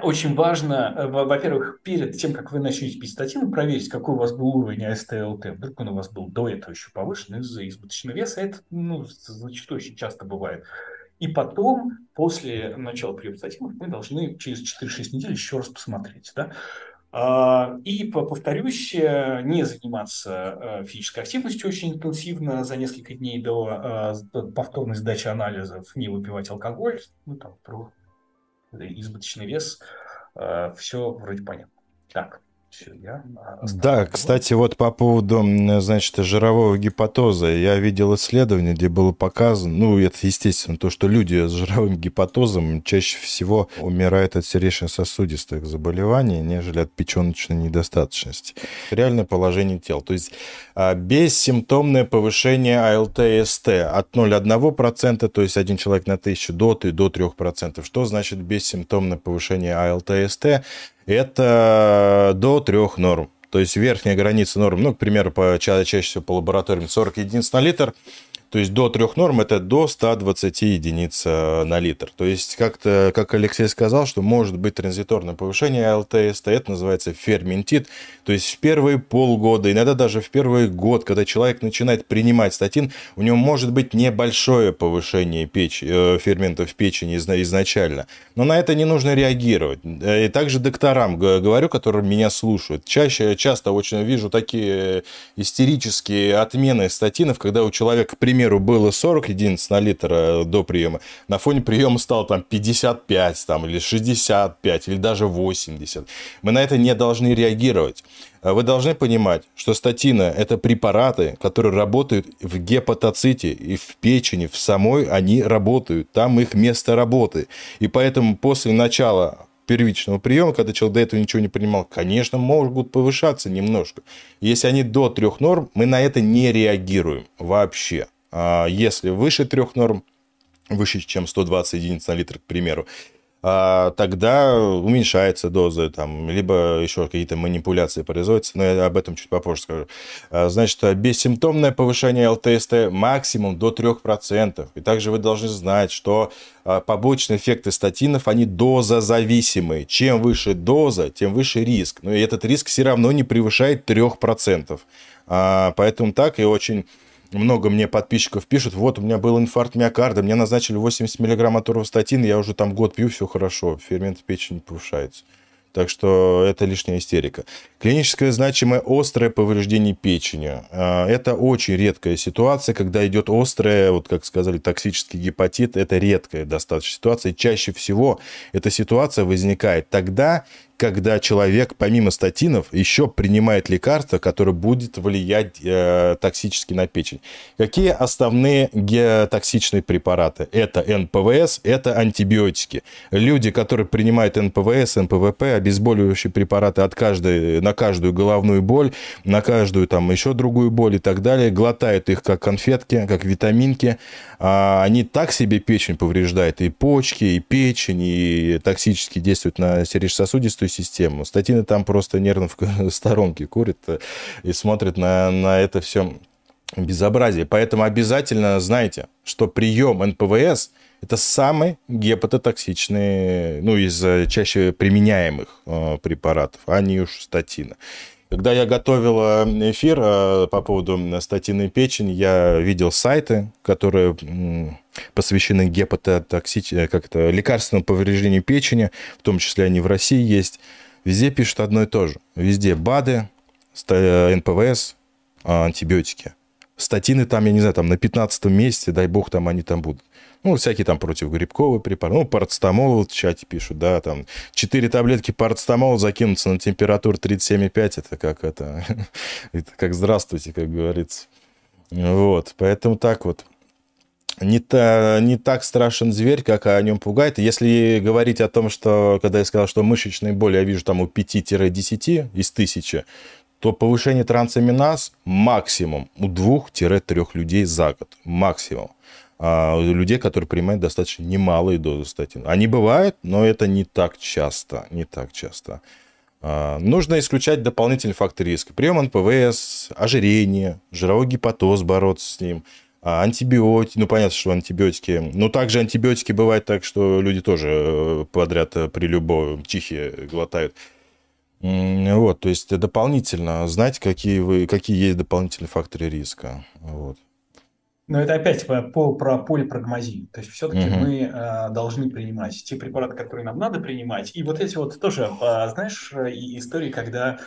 очень важно, э, во-первых, перед тем, как вы начнете пить статину, проверить, какой у вас был уровень АСТ-ЛТ. Вдруг он у вас был до этого еще повышен из-за избыточного веса. Это ну, зачастую очень часто бывает. И потом, после начала приема статинов, мы должны через 4-6 недель еще раз посмотреть. Да? А, и, повторюсь, э, не заниматься э, физической активностью очень интенсивно за несколько дней до повторной сдачи анализов, не выпивать алкоголь, ну, там, про избыточный вес, э, все вроде понятно. Так. Да, кстати, вот по поводу, значит, жирового гепатоза, я видел исследование, где было показано, ну, это, естественно, то, что люди с жировым гепатозом чаще всего умирают от сердечно-сосудистых заболеваний, нежели от печеночной недостаточности. Реальное положение тел. То есть а, бессимптомное повышение АЛТ-СТ от 0,1%, то есть один человек на тысячу, до, до 3%. Что значит бессимптомное повышение АЛТ-СТ? Это до трех норм. То есть верхняя граница норм, ну, к примеру, по, чаще всего по лабораториям 40 единиц на литр – то есть до трех норм это до 120 единиц э, на литр. То есть как-то, как Алексей сказал, что может быть транзиторное повышение ЛТСТ, это называется ферментит. То есть в первые полгода, иногда даже в первый год, когда человек начинает принимать статин, у него может быть небольшое повышение печь, э, ферментов в печени изначально. Но на это не нужно реагировать. Э, и также докторам говорю, которые меня слушают. Чаще, часто очень вижу такие истерические отмены статинов, когда у человека примеру, было 40 единиц на литр э, до приема, на фоне приема стало там 55 там, или 65, или даже 80. Мы на это не должны реагировать. Э, вы должны понимать, что статины – это препараты, которые работают в гепатоците и в печени, в самой они работают, там их место работы. И поэтому после начала первичного приема, когда человек до этого ничего не принимал, конечно, могут повышаться немножко. Если они до трех норм, мы на это не реагируем вообще. А, если выше трех норм, выше, чем 120 единиц на литр, к примеру, а, тогда уменьшается доза, там, либо еще какие-то манипуляции производятся, но я об этом чуть попозже скажу. А, значит, бессимптомное повышение ЛТСТ максимум до 3%. И также вы должны знать, что побочные эффекты статинов, они дозозависимые. Чем выше доза, тем выше риск. Но этот риск все равно не превышает 3%. Поэтому так и очень много мне подписчиков пишут, вот, у меня был инфаркт миокарда, мне назначили 80 миллиграмм аторвостатина, я уже там год пью, все хорошо, фермент печени повышается. Так что это лишняя истерика. Клиническое значимое острое повреждение печени. А, это очень редкая ситуация, когда идет острое, вот как сказали, токсический гепатит. Это редкая достаточно ситуация. чаще всего эта ситуация возникает тогда, когда человек, помимо статинов, еще принимает лекарство, которое будет влиять э, токсически на печень. Какие основные геотоксичные препараты? Это НПВС, это антибиотики. Люди, которые принимают НПВС, НПВП, обезболивающие препараты от каждой, на каждую головную боль, на каждую там еще другую боль и так далее, глотают их как конфетки, как витаминки, а они так себе печень повреждают, и почки, и печень, и токсически действуют на сердечно-сосудистую систему. Статины там просто нервно в сторонке курят э, и смотрят на, на это все безобразие. Поэтому обязательно знайте, что прием НПВС – это самый гепатотоксичный, ну, из э, чаще применяемых э, препаратов, а не уж статина. Когда я готовил эфир по поводу статины печени, я видел сайты, которые посвящены гепатотоксичному, как это, лекарственному повреждению печени, в том числе они в России есть. Везде пишут одно и то же. Везде БАДы, НПВС, антибиотики. Статины там, я не знаю, там на 15 месте, дай бог, там они там будут. Ну, всякие там противогрибковые препараты. Ну, парацетамол в чате пишут, да, там 4 таблетки парацетамола закинуться на температуру 37,5, это как это, это как здравствуйте, как говорится. Вот, поэтому так вот не, та, не так страшен зверь, как о нем пугает. Если говорить о том, что, когда я сказал, что мышечные боли я вижу там у 5-10 из 1000, то повышение трансаминаз максимум у 2-3 людей за год. Максимум. А людей, которые принимают достаточно немалые дозы статина. Они бывают, но это не так часто. Не так часто. А, нужно исключать дополнительные факторы риска. Прием НПВС, ожирение, жировой гепатоз, бороться с ним – а антибиотики, ну понятно, что антибиотики, но также антибиотики бывает так, что люди тоже э, подряд э, при любом чихе глотают. Вот, то есть дополнительно знать, какие, вы, какие есть дополнительные факторы риска. Вот. Но это опять по, про полипрагмазин. То есть все-таки угу. мы э, должны принимать те препараты, которые нам надо принимать. И вот эти вот тоже, э, знаешь, истории, когда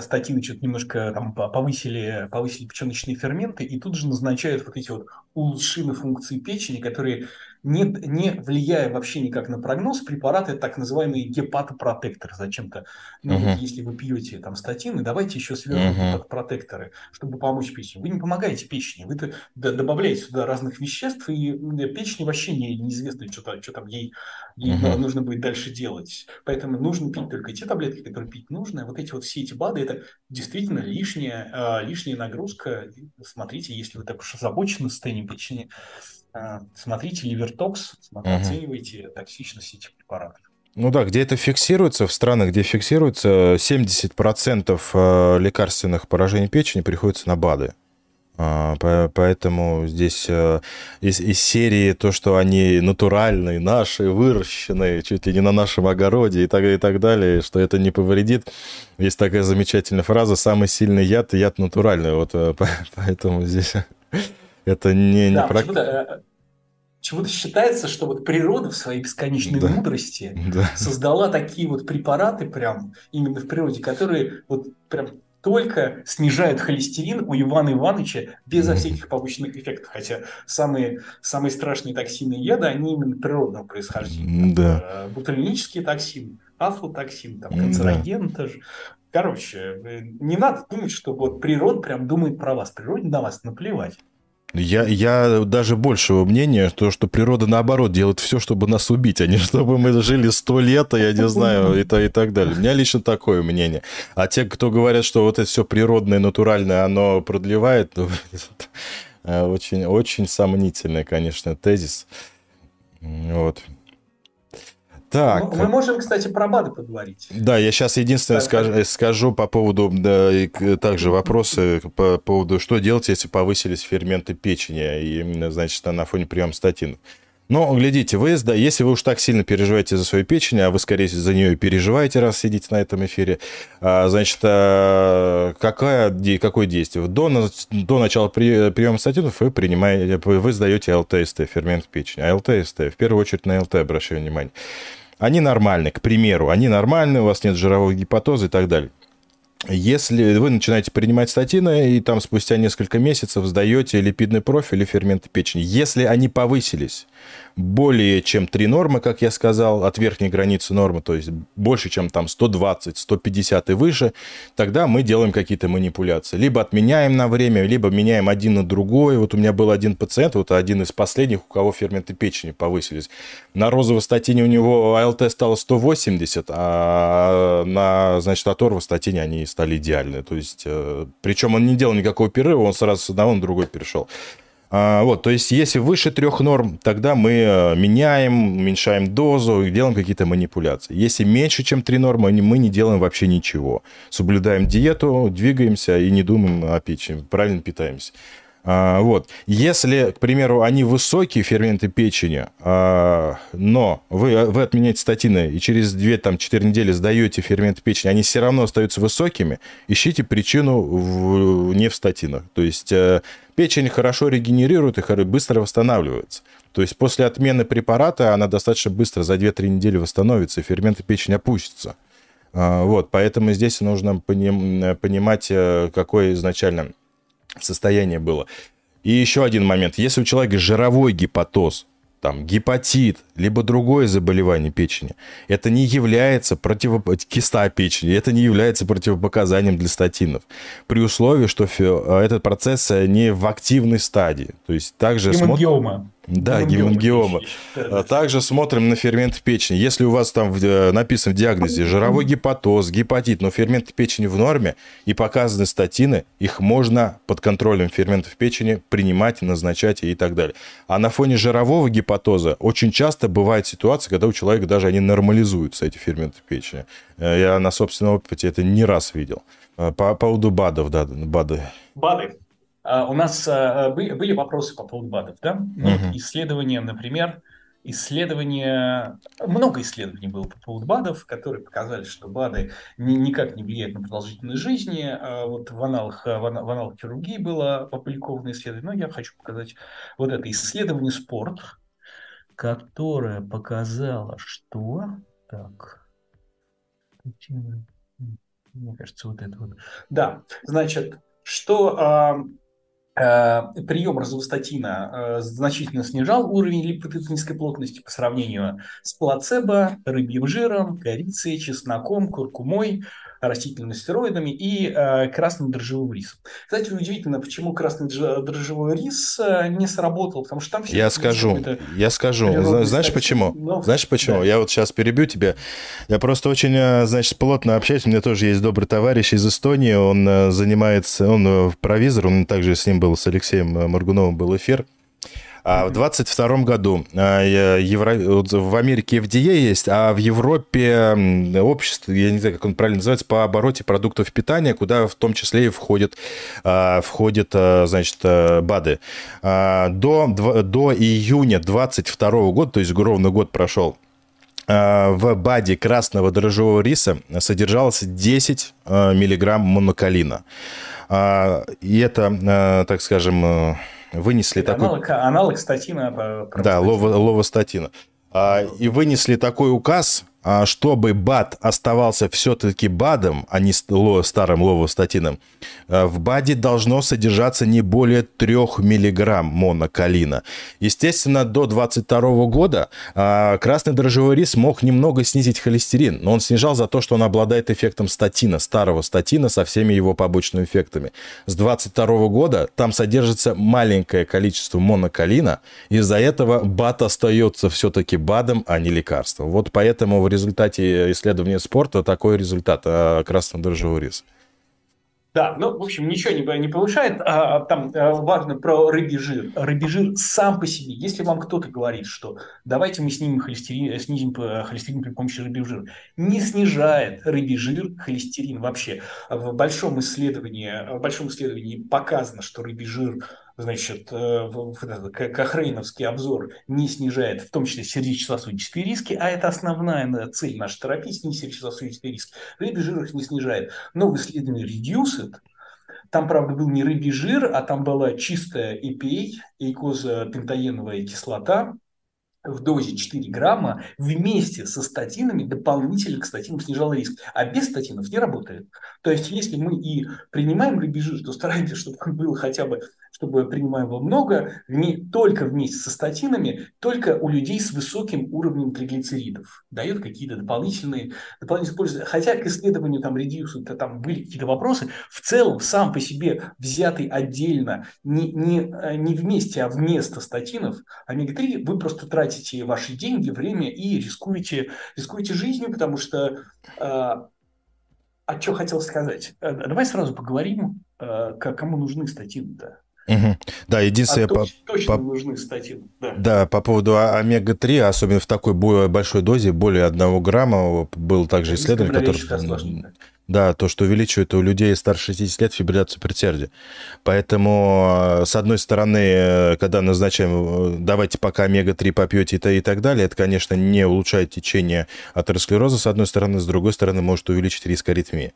статины что-то немножко там повысили, повысили печеночные ферменты, и тут же назначают вот эти вот улучшимые функции печени, которые не, не влияя вообще никак на прогноз, препараты так называемые гепатопротекторы зачем-то. Ну, uh-huh. вот если вы пьете там статины, давайте еще сверху uh-huh. гепатопротекторы, чтобы помочь печени. Вы не помогаете печени, вы добавляете сюда разных веществ, и печени вообще не, неизвестно, что, что там ей, ей uh-huh. нужно будет дальше делать. Поэтому нужно пить только те таблетки, которые пить нужно. А вот эти вот все эти БАДы, это действительно лишняя, э, лишняя нагрузка. Смотрите, если вы так уж озабочены состоянием печени, а, смотрите Ливертокс, оценивайте угу. токсичность этих препаратов. Ну да, где это фиксируется, в странах, где фиксируется, 70% э, лекарственных поражений печени приходится на БАДы. А, поэтому здесь э, из, из серии то, что они натуральные, наши, выращенные, чуть ли не на нашем огороде и так, и так далее, что это не повредит. Есть такая замечательная фраза «самый сильный яд – яд натуральный». Вот э, поэтому здесь это не, не да, почему-то, э, почему-то считается, что вот природа в своей бесконечной да. мудрости да. создала такие вот препараты прям именно в природе, которые вот прям только снижают холестерин у Ивана Ивановича безо всяких побочных эффектов. Хотя самые, самые страшные токсины яда, они именно природного происхождения. Да. Э, Бутулинические токсины, афлотоксин, там, канцероген да. тоже. Короче, э, не надо думать, что вот природа прям думает про вас. Природе на вас наплевать. Я, я даже большего мнения, то, что природа наоборот делает все, чтобы нас убить, а не чтобы мы жили сто лет, а я не знаю, и, и так далее. У меня лично такое мнение. А те, кто говорят, что вот это все природное, натуральное, оно продлевает, ну, очень, очень сомнительный, конечно, тезис. Вот. Так. Мы можем, кстати, про БАДы поговорить. Да, я сейчас единственное так, скажу, скажу по поводу, да, и также вопросы по поводу, что делать, если повысились ферменты печени, и, значит, на фоне приема статинов. Но, глядите, вы, да, если вы уж так сильно переживаете за свою печень, а вы, скорее за нее переживаете, раз сидите на этом эфире, а, значит, а, какое, какое действие? До, до начала при, приема статинов вы принимаете, вы сдаете ЛТСТ, фермент печени. А ЛТСТ, в первую очередь на ЛТ обращаю внимание. Они нормальны, к примеру, они нормальны, у вас нет жировой гипотозы и так далее. Если вы начинаете принимать статины, и там спустя несколько месяцев сдаете липидный профиль и ферменты печени, если они повысились, более чем три нормы, как я сказал, от верхней границы нормы, то есть больше, чем там 120, 150 и выше, тогда мы делаем какие-то манипуляции. Либо отменяем на время, либо меняем один на другой. Вот у меня был один пациент, вот один из последних, у кого ферменты печени повысились. На розовой статине у него АЛТ стало 180, а на, значит, аторвостатине они стали идеальны. То есть, э, причем он не делал никакого перерыва, он сразу с одного на другой перешел. А, вот, то есть, если выше трех норм, тогда мы э, меняем, уменьшаем дозу, делаем какие-то манипуляции. Если меньше, чем три нормы, мы не делаем вообще ничего. Соблюдаем диету, двигаемся и не думаем о печени, правильно питаемся. А, вот. Если, к примеру, они высокие, ферменты печени, а, но вы, вы отменяете статины и через 2-4 недели сдаете ферменты печени, они все равно остаются высокими, ищите причину в, не в статинах. То есть э, печень хорошо регенерирует и быстро восстанавливается. То есть после отмены препарата она достаточно быстро, за 2-3 недели восстановится, и ферменты печени опустятся. А, вот, поэтому здесь нужно понимать, э, какое изначально состояние было. И еще один момент. Если у человека жировой гепатоз, там, гепатит, либо другое заболевание печени, это не является против... киста печени, это не является противопоказанием для статинов. При условии, что этот процесс не в активной стадии. То есть также... Гемангиома. Да, гемангиома. А также смотрим на ферменты печени. Если у вас там э, написано в диагнозе жировой гепатоз, гепатит, но ферменты печени в норме и показаны статины, их можно под контролем ферментов печени принимать, назначать и так далее. А на фоне жирового гепатоза очень часто бывает ситуация, когда у человека даже они нормализуются, эти ферменты печени. Э, я на собственном опыте это не раз видел. Э, по поводу БАДов, да, БАДы. БАДы. А, у нас а, были вопросы по поводу БАДов, да? Ну, uh-huh. Исследования, например, исследования, много исследований было по поводу БАДов, которые показали, что БАДы никак не влияют на продолжительность жизни. А вот в аналах, в аналах хирургии было опубликовано исследование, но я хочу показать вот это исследование спорт, которое показало, что... Так, мне кажется, вот это вот. Да, значит, что прием розовостатина э, значительно снижал уровень липоцитинской плотности по сравнению с плацебо, рыбьим жиром, корицей, чесноком, куркумой, растительными стероидами и э, красным дрожжевым рисом. Кстати, удивительно, почему красный дрожжевой рис э, не сработал, потому что там все... Я скажу, я скажу. Знаешь статьи. почему? Но... Знаешь почему? Да. Я вот сейчас перебью тебя. Я просто очень, э, значит, плотно общаюсь. У меня тоже есть добрый товарищ из Эстонии. Он э, занимается, он провизор, он также с ним был, с Алексеем Маргуновым был эфир. А в 22 году а, Евро... в Америке FDA есть, а в Европе общество, я не знаю, как он правильно называется, по обороте продуктов питания, куда в том числе и входят, а, входят значит, БАДы. До, до июня 22 года, то есть ровно год прошел, в БАДе красного дрожжевого риса содержалось 10 миллиграмм монокалина. И это, так скажем, вынесли Это такой... Аналог, аналог статина. Да, ловостатина. А, и вынесли такой указ, чтобы БАД оставался все-таки БАДом, а не старым ловостатином, э, в БАДе должно содержаться не более 3 мг монокалина. Естественно, до 22 года а, красный дрожжевой рис мог немного снизить холестерин, но он снижал за то, что он обладает эффектом статина, старого статина со всеми его побочными эффектами. С 22 года там содержится маленькое количество монокалина, из-за этого БАД остается все-таки БАДом, а не лекарством. Вот поэтому в результате исследования спорта такой результат а краснодорожевого риса. Да, ну, в общем, ничего не, не повышает. А, там а, важно про рыбий жир. Рыбий жир сам по себе. Если вам кто-то говорит, что давайте мы снимем холестерин, снизим холестерин при помощи рыбьего жира, не снижает рыбий жир холестерин вообще. В большом исследовании, в большом исследовании показано, что рыбий жир значит, э, Кохрейновский обзор не снижает, в том числе сердечно-сосудистые риски, а это основная цель нашей терапии, снизить сердечно-сосудистые риски. Рыбий жир их не снижает. Но в исследовании Reduced там, правда, был не рыбий жир, а там была чистая EPA, эйкозапентаеновая кислота, в дозе 4 грамма вместе со статинами дополнительно к статинам снижал риск. А без статинов не работает. То есть, если мы и принимаем рыбий жир, то стараемся, чтобы он был хотя бы чтобы принимаем его много, не только вместе со статинами, только у людей с высоким уровнем триглицеридов. Дает какие-то дополнительные, дополнительные пользы. Хотя к исследованию там редьюса там были какие-то вопросы, в целом сам по себе взятый отдельно, не, не, не вместе, а вместо статинов, омега-3, вы просто тратите ваши деньги, время и рискуете, рискуете жизнью, потому что а, а что хотел сказать? Э, давай сразу поговорим, э, кому нужны статины-то. Угу. Да, единственное... А по, точно по, нужны статины. Да. да, по поводу омега-3, особенно в такой большой дозе, более 1 грамма, был также исследование, которое... Да, то, что увеличивает у людей старше 60 лет фибрилляцию предсердия. Поэтому, э, с одной стороны, э, когда назначаем, э, давайте пока омега-3 попьете и так далее, это, конечно, не улучшает течение атеросклероза, с одной стороны, с другой стороны, может увеличить риск аритмии.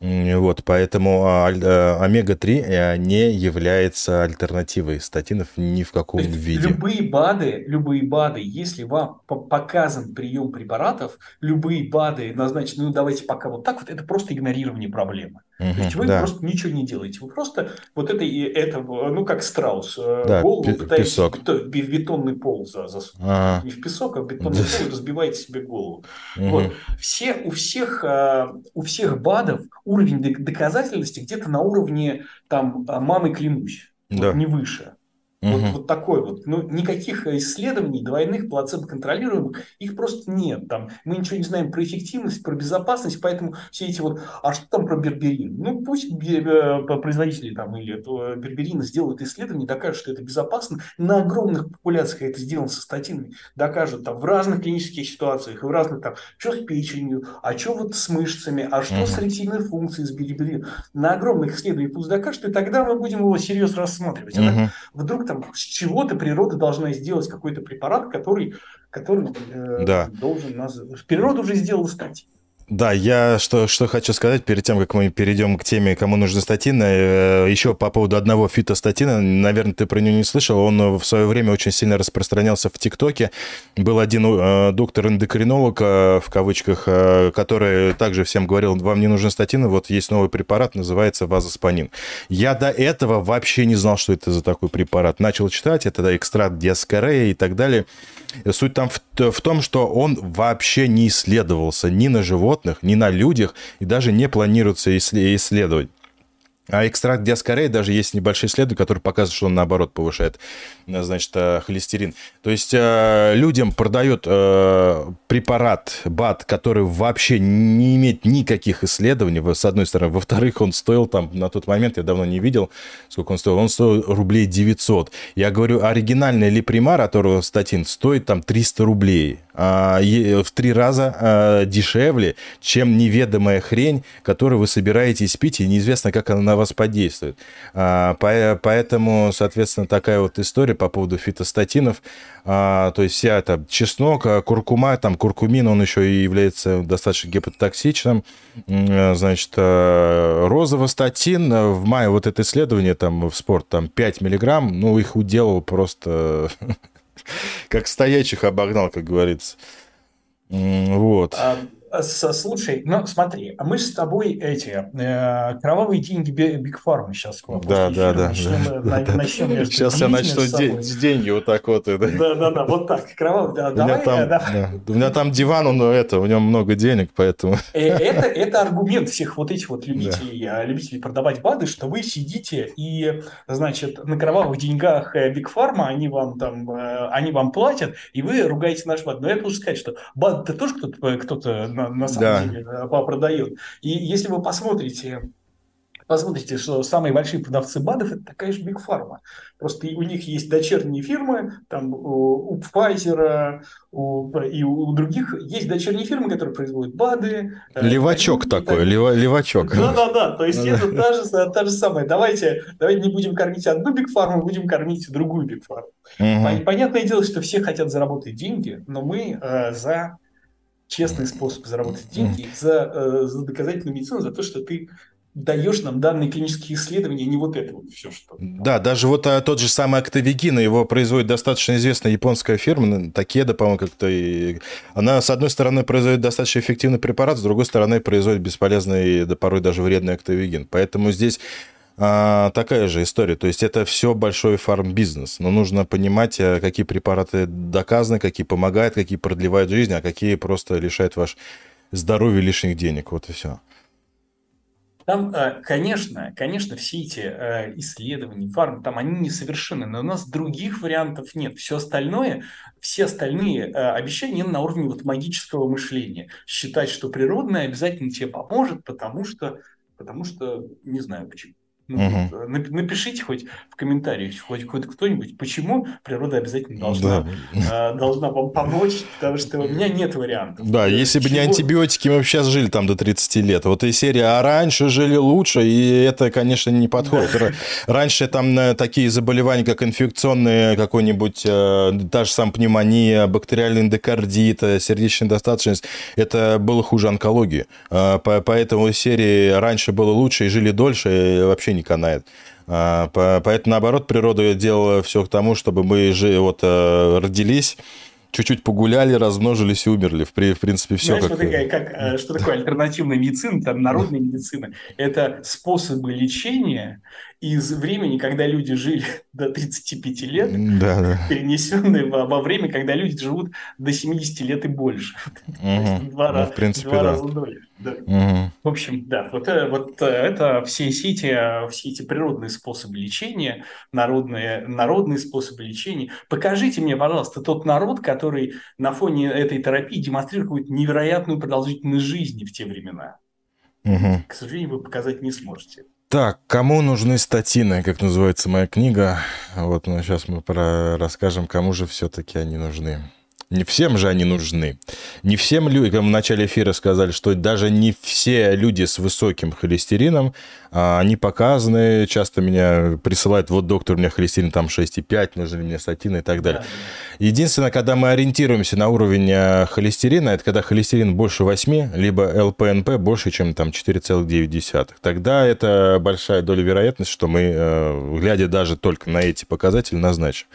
Вот, поэтому а, э, омега-3 э, не является альтернативой статинов ни в каком виде. Любые БАДы, любые БАДы, если вам показан прием препаратов, любые БАДы назначены, ну давайте пока вот так вот, это просто игнорирование проблемы. Угу, То есть вы да. просто ничего не делаете. Вы просто вот это и это, ну как страус, э, да, голову пытаетесь песок. в бетонный пол засунуть. А -а -а. Не в песок, а в бетонный пол разбиваете себе голову. Угу. Вот. Все, у всех, у всех БАДов уровень доказательности где-то на уровне там а, мамы клянусь, да. вот, не выше. Вот, угу. вот такой вот. Ну, никаких исследований двойных плацебо-контролируемых, их просто нет. Там, мы ничего не знаем про эффективность, про безопасность, поэтому все эти вот, а что там про берберин? Ну, пусть э, производители там или берберина сделают исследование, докажут, что это безопасно. На огромных популяциях это сделано со статинами. Докажут там в разных клинических ситуациях, и в разных там, что с печенью, а что вот с мышцами, а что угу. с эректильной функцией, с берберином. На огромных исследованиях пусть докажут, и тогда мы будем его серьезно рассматривать. Угу. вдруг там с чего-то природа должна сделать какой-то препарат, который, который э, да. должен нас... Природа уже сделала статьи. Да, я что, что хочу сказать перед тем, как мы перейдем к теме, кому нужны статины. Э, Еще по поводу одного фитостатина, наверное, ты про него не слышал, он в свое время очень сильно распространялся в ТикТоке. Был один э, доктор-эндокринолог, э, в кавычках, который также всем говорил, вам не нужны статины, вот есть новый препарат, называется вазоспанин. Я до этого вообще не знал, что это за такой препарат. Начал читать, это экстракт диаскорея и так далее. Суть там в, в том, что он вообще не исследовался ни на животных, ни на людях, и даже не планируется исследовать. А экстракт диаскорей, даже есть небольшие исследования, которые показывают, что он наоборот повышает, значит, э, холестерин. То есть э, людям продают препарат БАД, который вообще не имеет никаких исследований, с одной стороны. Во-вторых, он стоил там, на тот момент, я давно не видел, сколько он стоил, он стоил рублей 900. Я говорю, оригинальный липримар, которого статин, стоит там 300 рублей. А, в три раза дешевле, чем неведомая хрень, которую вы собираетесь пить, и неизвестно, как она на вас подействует. А, поэтому, соответственно, такая вот история по поводу фитостатинов. То есть вся это чеснок, куркума, там куркумин, он еще и является достаточно гепатотоксичным. Значит, розовостатин, в мае вот это исследование там в спорт, там 5 миллиграмм, ну, их уделал просто как стоячих обогнал, как говорится. Вот. А, Слушай, ну смотри, а мы с тобой эти э, кровавые деньги Биг Фарма сейчас к вам Да, да, да. Начнем, да, да. начнем сейчас я начну де- деньги вот так вот. Да, да, да, да вот так. Кровавый, да, у, давай, меня там, да. Да. у меня там диван, он это, у него много денег, поэтому... Э, это, это аргумент всех вот этих вот любителей, да. любителей продавать БАДы, что вы сидите и, значит, на кровавых деньгах Big Pharma, они вам там, э, они вам платят, и вы ругаете наш БАД. Но я должен сказать, что БАД-то тоже кто-то, кто-то на, на самом да. деле продает. И если вы посмотрите посмотрите, что самые большие продавцы БАДов – это такая же Big Pharma. Просто у них есть дочерние фирмы, там у Pfizer у, и у других есть дочерние фирмы, которые производят БАДы. Э, левачок такой, лева, левачок. Да-да-да, то есть это та же, та же самая. Давайте, давайте не будем кормить одну Big Pharma, будем кормить другую Big Pharma. Угу. Понятное дело, что все хотят заработать деньги, но мы э, за честный способ заработать деньги, за, э, за доказательную медицину, за то, что ты даешь нам данные клинические исследования, не вот это вот все, что... Да, даже вот а, тот же самый Актовигин, его производит достаточно известная японская фирма, Такеда, по-моему, как-то... И... Она, с одной стороны, производит достаточно эффективный препарат, с другой стороны, производит бесполезный, да порой даже вредный Актовигин. Поэтому здесь а, такая же история. То есть это все большой фарм-бизнес. Но нужно понимать, а, какие препараты доказаны, какие помогают, какие продлевают жизнь, а какие просто лишают ваш здоровье лишних денег. Вот и все. Там, а, конечно, конечно, все эти исследования, фарм, там они несовершенны, но у нас других вариантов нет. Все остальное, все остальные обещания на уровне вот магического мышления. Считать, что природное обязательно тебе поможет, потому что, потому что, не знаю почему. Ну, угу. Напишите хоть в комментариях, хоть, хоть кто-нибудь, почему природа обязательно должна, да. э, должна вам помочь, потому что у меня нет вариантов. Да, э, если бы не антибиотики, мы бы сейчас жили там до 30 лет. Вот и серия «А раньше жили лучше», и это, конечно, не подходит. Да. Раньше там э, такие заболевания, как инфекционные, какой-нибудь, э, та же самая пневмония, бактериальный эндокардит, сердечная недостаточность, это было хуже онкологии. Поэтому серии «Раньше было лучше» и «Жили дольше» вообще не канает. А, поэтому, наоборот, природа делала все к тому, чтобы мы же вот э, родились, чуть-чуть погуляли, размножились и умерли. В, в принципе, все Знаешь, как... Вот такая, как... Э, что такое альтернативная медицина, там, народная медицина? Это способы лечения из времени, когда люди жили до 35 лет, да, да. перенесенные во, во время, когда люди живут до 70 лет и больше. Угу. Два, ну, в принципе, два да. раза дольше. Да. Угу. В общем, да, вот, э, вот э, это все, все, эти, все эти природные способы лечения, народные, народные способы лечения. Покажите мне, пожалуйста, тот народ, который на фоне этой терапии демонстрирует невероятную продолжительность жизни в те времена. Угу. К сожалению, вы показать не сможете. Так, кому нужны статины, как называется моя книга? Вот, ну, сейчас мы про расскажем, кому же все-таки они нужны. Не всем же они нужны. Не всем людям, в начале эфира сказали, что даже не все люди с высоким холестерином, а они показаны. Часто меня присылают, вот доктор, у меня холестерин там 6,5, нужны ли мне статины и так далее. Единственное, когда мы ориентируемся на уровень э, холестерина, это когда холестерин больше 8, либо ЛПНП больше, чем там 4,9. Тогда это большая доля вероятности, что мы, э, глядя даже только на эти показатели, назначим.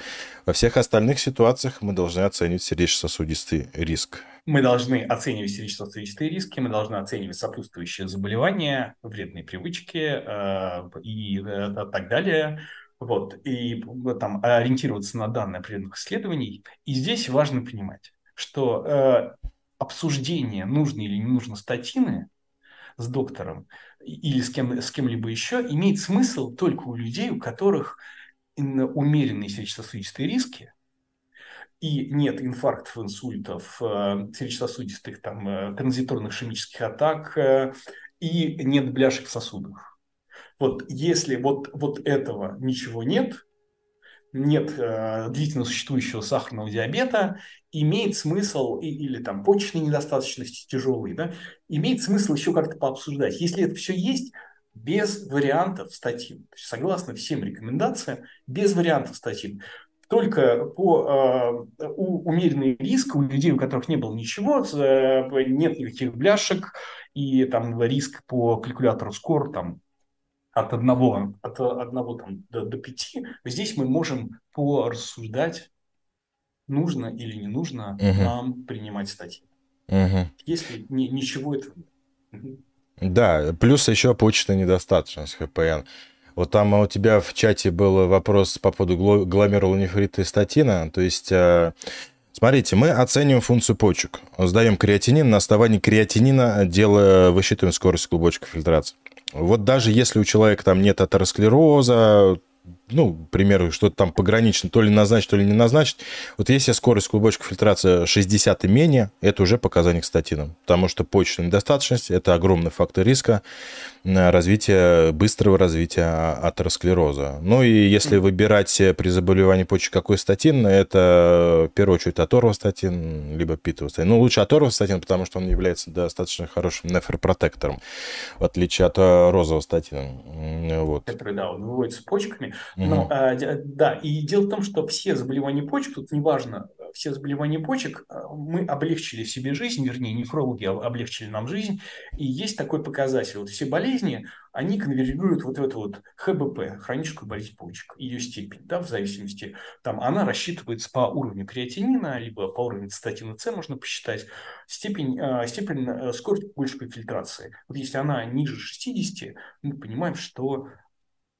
Во всех остальных ситуациях мы должны оценивать сердечно-сосудистый риск. Мы должны оценивать сердечно-сосудистые риски, мы должны оценивать сопутствующие заболевания, вредные привычки э, и э, так далее. Вот, и там ориентироваться на данные определенных исследований. И здесь важно понимать, что э, обсуждение, нужно или не нужно статины с доктором или с, кем, с кем-либо еще, имеет смысл только у людей, у которых умеренные сердечно-сосудистые риски, и нет инфарктов, инсультов, э, сердечно-сосудистых, там, э, транзиторных ишемических атак, э, и нет бляшек в сосудах. Вот если вот, вот этого ничего нет, нет э, длительно существующего сахарного диабета, имеет смысл, и, или там почечной недостаточности тяжелой, да, имеет смысл еще как-то пообсуждать. Если это все есть, без вариантов статин. Согласно всем рекомендациям, без вариантов статин. Только по э, у, умеренный риск у людей, у которых не было ничего, э, нет никаких бляшек, и там риск по калькулятору скор там, от одного, от одного там, до, до пяти, здесь мы можем порассуждать, нужно или не нужно угу. нам принимать статьи. Угу. Если ни, ничего этого нет. Да, плюс еще почта недостаточность ХПН. Вот там у тебя в чате был вопрос по поводу гломерулонефрита и статина. То есть, э, смотрите, мы оцениваем функцию почек. Сдаем креатинин, на основании креатинина делая, высчитываем скорость клубочка фильтрации. Вот даже если у человека там нет атеросклероза, ну, к примеру, что-то там погранично, то ли назначить, то ли не назначить. Вот если скорость клубочка фильтрации 60 и менее, это уже показание к статинам, потому что почечная недостаточность – это огромный фактор риска развития, быстрого развития атеросклероза. Ну и если выбирать при заболевании почек какой статин, это в первую очередь аторвостатин, либо питовостатин. Ну, лучше аторвостатин, потому что он является достаточно хорошим нефропротектором, в отличие от розового статина. Вот. Который, да, он выводится почками. Угу. Но, а, да, и дело в том, что все заболевания почек, тут неважно, все заболевания почек, а, мы облегчили себе жизнь, вернее, нефрологи облегчили нам жизнь, и есть такой показатель. Вот все болезни, они конвергируют вот в эту вот ХБП, хроническую болезнь почек, ее степень, да, в зависимости, там, она рассчитывается по уровню креатинина, либо по уровню цитатина С можно посчитать, степень, а, степень э, скорость большей фильтрации. Вот если она ниже 60, мы понимаем, что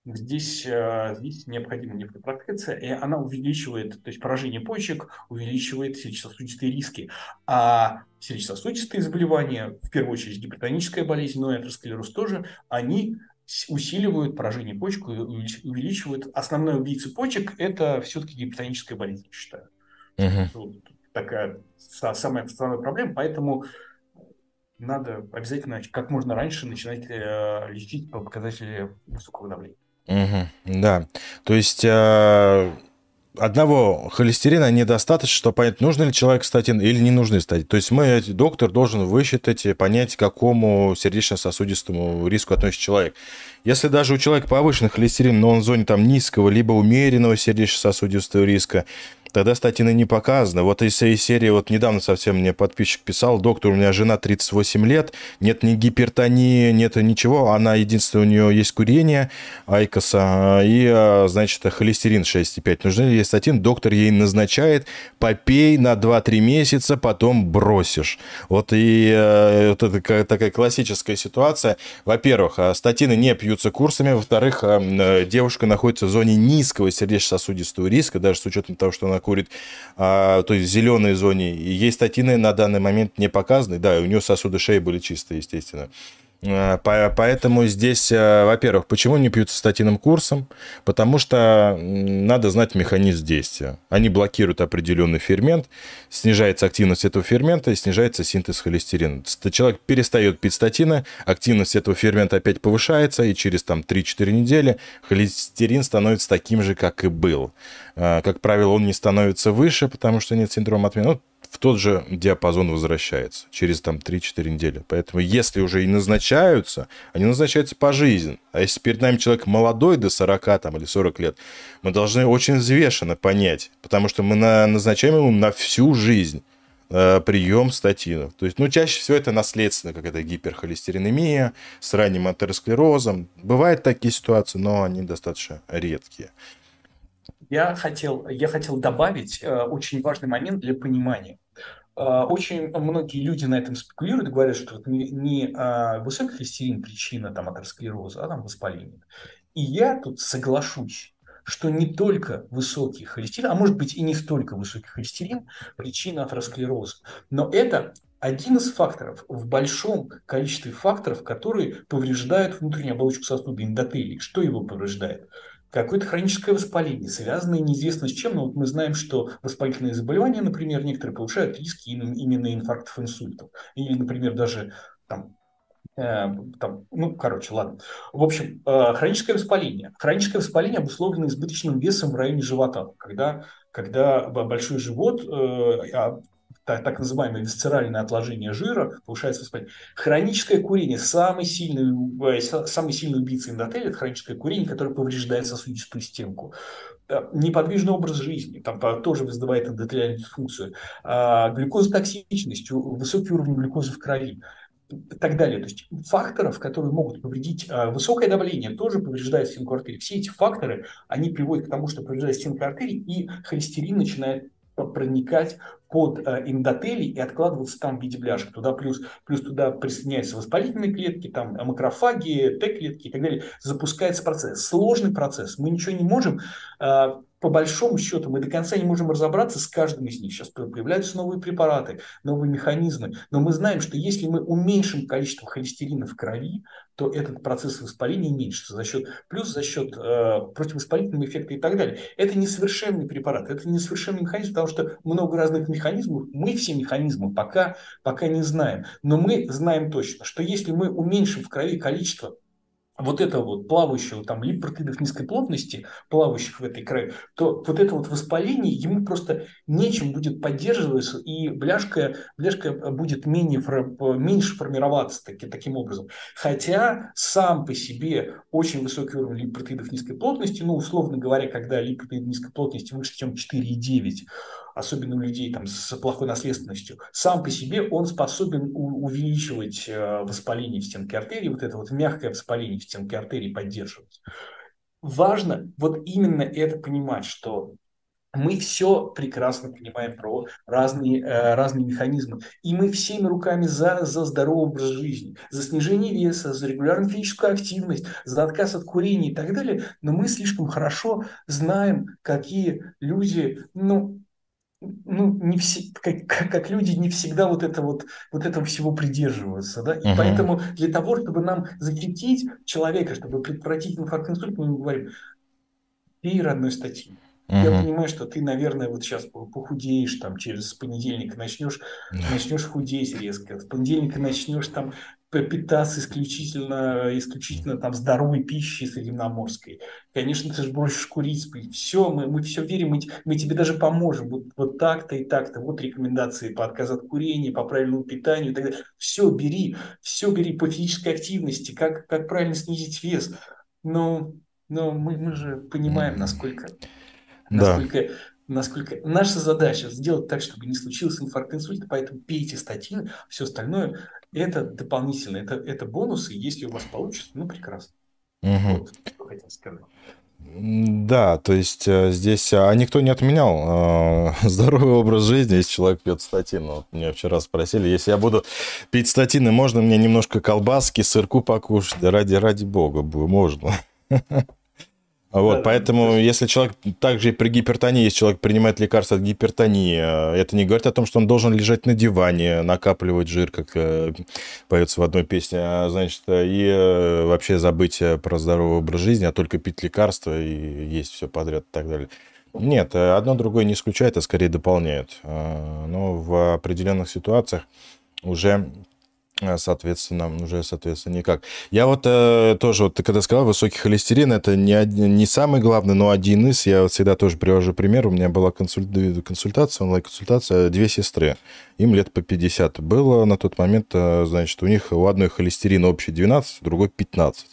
Здесь, э, здесь необходима нефропротекция, и она увеличивает, то есть поражение почек увеличивает сердечно-сосудистые риски. А сердечно-сосудистые заболевания, в первую очередь гипертоническая болезнь, но и атеросклероз тоже, они усиливают поражение почек, увеличивают. Основной убийца почек – это все-таки гипертоническая болезнь, я считаю. Угу. Такая самая основная проблема, поэтому надо обязательно как можно раньше начинать э, лечить по показателю высокого давления. Угу, да. То есть э, одного холестерина недостаточно, чтобы понять, нужно ли человек статин или не нужны статин. То есть мы, доктор должен высчитать и понять, к какому сердечно-сосудистому риску относится человек. Если даже у человека повышенный холестерин, но он в зоне там низкого либо умеренного сердечно-сосудистого риска, Тогда статины не показаны. Вот из этой серии, вот недавно совсем мне подписчик писал, доктор, у меня жена 38 лет, нет ни гипертонии, нет ничего, она единственное, у нее есть курение айкоса и, а, значит, холестерин 6,5. Нужны ли статин? Доктор ей назначает, попей на 2-3 месяца, потом бросишь. Вот и э, вот это такая классическая ситуация. Во-первых, а, статины не пьются курсами, во-вторых, э, девушка находится в зоне низкого сердечно-сосудистого риска, даже с учетом того, что она курит, а, то есть в зеленой зоне. И ей статины на данный момент не показаны. Да, и у нее сосуды шеи были чистые, естественно. А, поэтому здесь, а, во-первых, почему не пьют статином курсом? Потому что надо знать механизм действия. Они блокируют определенный фермент, снижается активность этого фермента и снижается синтез холестерина. Человек перестает пить статины, активность этого фермента опять повышается, и через там, 3-4 недели холестерин становится таким же, как и был. А, как правило, он не становится выше, потому что нет синдрома отмены. Ну, в тот же диапазон возвращается через там 3-4 недели. Поэтому если уже и назначаются, они назначаются по жизни. А если перед нами человек молодой, до 40 там, или 40 лет, мы должны очень взвешенно понять, потому что мы на, назначаем ему на всю жизнь э, прием статинов. То есть, ну, чаще всего это наследственно, как это гиперхолестеринемия с ранним атеросклерозом. Бывают такие ситуации, но они достаточно редкие. Я хотел, я хотел добавить э, очень важный момент для понимания. Э, очень многие люди на этом спекулируют говорят, что не, не э, высокий холестерин причина там, атеросклероза, а там воспаление. И я тут соглашусь, что не только высокий холестерин, а может быть и не столько высокий холестерин причина атеросклероза, но это один из факторов в большом количестве факторов, которые повреждают внутреннюю оболочку сосуда, эндотелий. Что его повреждает? Какое-то хроническое воспаление, связанное неизвестно с чем, но вот мы знаем, что воспалительные заболевания, например, некоторые повышают риски именно инфарктов, инсультов. Или, например, даже там, э, там, ну, короче, ладно. В общем, э, хроническое воспаление. Хроническое воспаление обусловлено избыточным весом в районе живота, когда, когда большой живот, э, а так, так называемое висцеральное отложение жира, повышается воспаление. Хроническое курение, самый сильный, э, самый сильный убийца эндотеля – это хроническое курение, которое повреждает сосудистую стенку. Э, неподвижный образ жизни, там тоже вызывает эндотелиальную дисфункцию. А, глюкозотоксичность, высокий уровень глюкозы в крови и так далее. То есть факторов, которые могут повредить а, высокое давление, тоже повреждает стенку артерии. Все эти факторы, они приводят к тому, что повреждает стенка артерий, и холестерин начинает проникать под э, эндотелий и откладываться там в виде бляшек. Туда плюс, плюс туда присоединяются воспалительные клетки, там макрофаги, Т-клетки и так далее. Запускается процесс. Сложный процесс. Мы ничего не можем. По большому счету мы до конца не можем разобраться с каждым из них. Сейчас появляются новые препараты, новые механизмы. Но мы знаем, что если мы уменьшим количество холестерина в крови, то этот процесс воспаления уменьшится за счет, плюс за счет э, противовоспалительного эффекта и так далее. Это несовершенный препарат, это несовершенный механизм, потому что много разных механизмов, мы все механизмы пока, пока не знаем. Но мы знаем точно, что если мы уменьшим в крови количество вот это вот плавающего там липопротеидов низкой плотности, плавающих в этой крови, то вот это вот воспаление ему просто нечем будет поддерживаться, и бляшка, бляшка будет менее, меньше формироваться таки, таким образом. Хотя сам по себе очень высокий уровень липопротеидов низкой плотности, ну, условно говоря, когда липопротеиды низкой плотности выше, чем 4,9, особенно у людей там, с плохой наследственностью, сам по себе он способен увеличивать э, воспаление в стенке артерии, вот это вот мягкое воспаление в стенке артерии поддерживать. Важно вот именно это понимать, что мы все прекрасно понимаем про разные, э, разные механизмы. И мы всеми руками за, за здоровый образ жизни, за снижение веса, за регулярную физическую активность, за отказ от курения и так далее. Но мы слишком хорошо знаем, какие люди, ну, ну, не все, как, как люди не всегда вот это вот, вот этого всего придерживаются, да, и uh-huh. поэтому для того, чтобы нам защитить человека, чтобы предотвратить инфаркт инсульт, мы говорим, пей родной статьи. Uh-huh. Я понимаю, что ты, наверное, вот сейчас похудеешь, там, через понедельник начнешь, начнешь худеть резко, с понедельника начнешь там питаться исключительно, исключительно там здоровой пищей средиземноморской. Конечно, ты же бросишь курить, все, мы, мы все верим, мы, мы тебе даже поможем. Вот, вот так-то и так-то. Вот рекомендации по отказу от курения, по правильному питанию и так далее. Все бери, все бери по физической активности, как, как правильно снизить вес. Но, но мы, мы же понимаем, насколько, насколько да насколько наша задача сделать так, чтобы не случился инфаркт инсульта, поэтому пейте статины, все остальное это дополнительно, это, это бонусы, если у вас получится, ну прекрасно. Угу. Вот, что хотел сказать. Да, то есть э, здесь, а никто не отменял э, здоровый образ жизни, если человек пьет статину. Вот меня вчера спросили, если я буду пить статины, можно мне немножко колбаски, сырку покушать? Ради, ради бога, можно. Вот, да, поэтому, есть... если человек также и при гипертонии, если человек принимает лекарства от гипертонии, э, это не говорит о том, что он должен лежать на диване, накапливать жир, как э, поется в одной песне, а, значит, и э, вообще забыть про здоровый образ жизни, а только пить лекарства и есть все подряд и так далее. Нет, одно другое не исключает, а скорее дополняет. Но в определенных ситуациях уже Э, соответственно, уже, соответственно, никак. Я вот э, тоже, вот ты когда сказал, высокий холестерин, это не, один, не самый главный, но один из. Я вот всегда тоже привожу пример. У меня была консуль... консультация, онлайн-консультация, две сестры. Им лет по 50 было на тот момент, э, значит, у них у одной холестерин общий 12, у другой 15.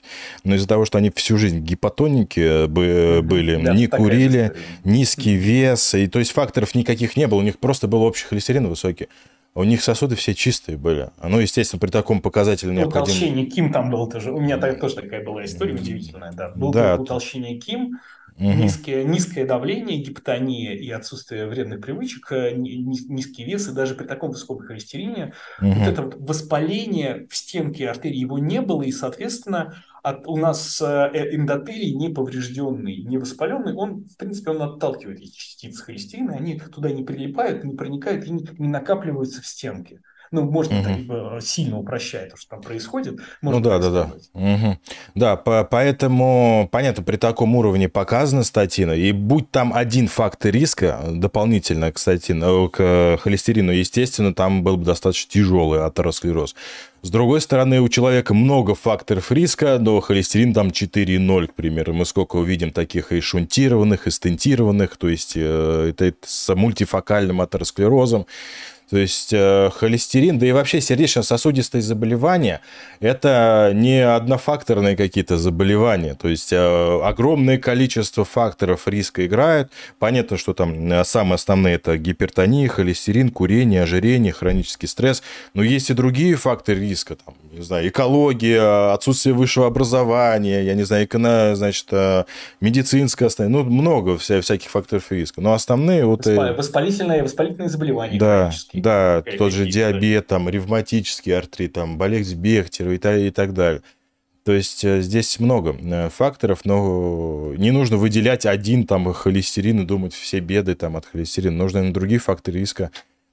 Но из-за того, что они всю жизнь гипотоники были, да, не курили, низкий вес, и то есть факторов никаких не было, у них просто был общий холестерин высокий. У них сосуды все чистые были. Ну, естественно, при таком показателе ну, необходимо... Утолщение Ким там было тоже. У меня тоже такая была история удивительная. Да. Был да. утолщение Ким, Угу. Низкое, низкое давление, гипотония и отсутствие вредных привычек, э, низкий вес, и даже при таком высоком холестерине угу. вот это вот воспаление в стенке артерии его не было, и, соответственно, от, у нас э, эндотелий не поврежденный, не воспаленный, он, в принципе, он отталкивает эти частицы холестерина, они туда не прилипают, не проникают и не, не накапливаются в стенке. Ну, можно угу. так, сильно упрощать то, что там происходит. ну да, да, да. Угу. Да, по поэтому, понятно, при таком уровне показана статина, и будь там один фактор риска дополнительно к, статину, к холестерину, естественно, там был бы достаточно тяжелый атеросклероз. С другой стороны, у человека много факторов риска, но холестерин там 4,0, к примеру. Мы сколько увидим таких и шунтированных, и стентированных, то есть э, это, это с мультифокальным атеросклерозом. То есть э, холестерин, да и вообще сердечно-сосудистые заболевания – это не однофакторные какие-то заболевания. То есть э, огромное количество факторов риска играет. Понятно, что там э, самые основные – это гипертония, холестерин, курение, ожирение, хронический стресс. Но есть и другие факторы риска. Там, не знаю, экология, отсутствие высшего образования, я не знаю, эконо, значит, медицинское, ну, много всяких факторов риска. Но основные вот... Воспалительные, воспалительные заболевания. Да, да, тот же диабет, там, ревматический артрит, там, болезнь Бехтерова и, и так далее. То есть э, здесь много э, факторов, но не нужно выделять один там холестерин и думать все беды там от холестерина. Нужно на другие факторы риска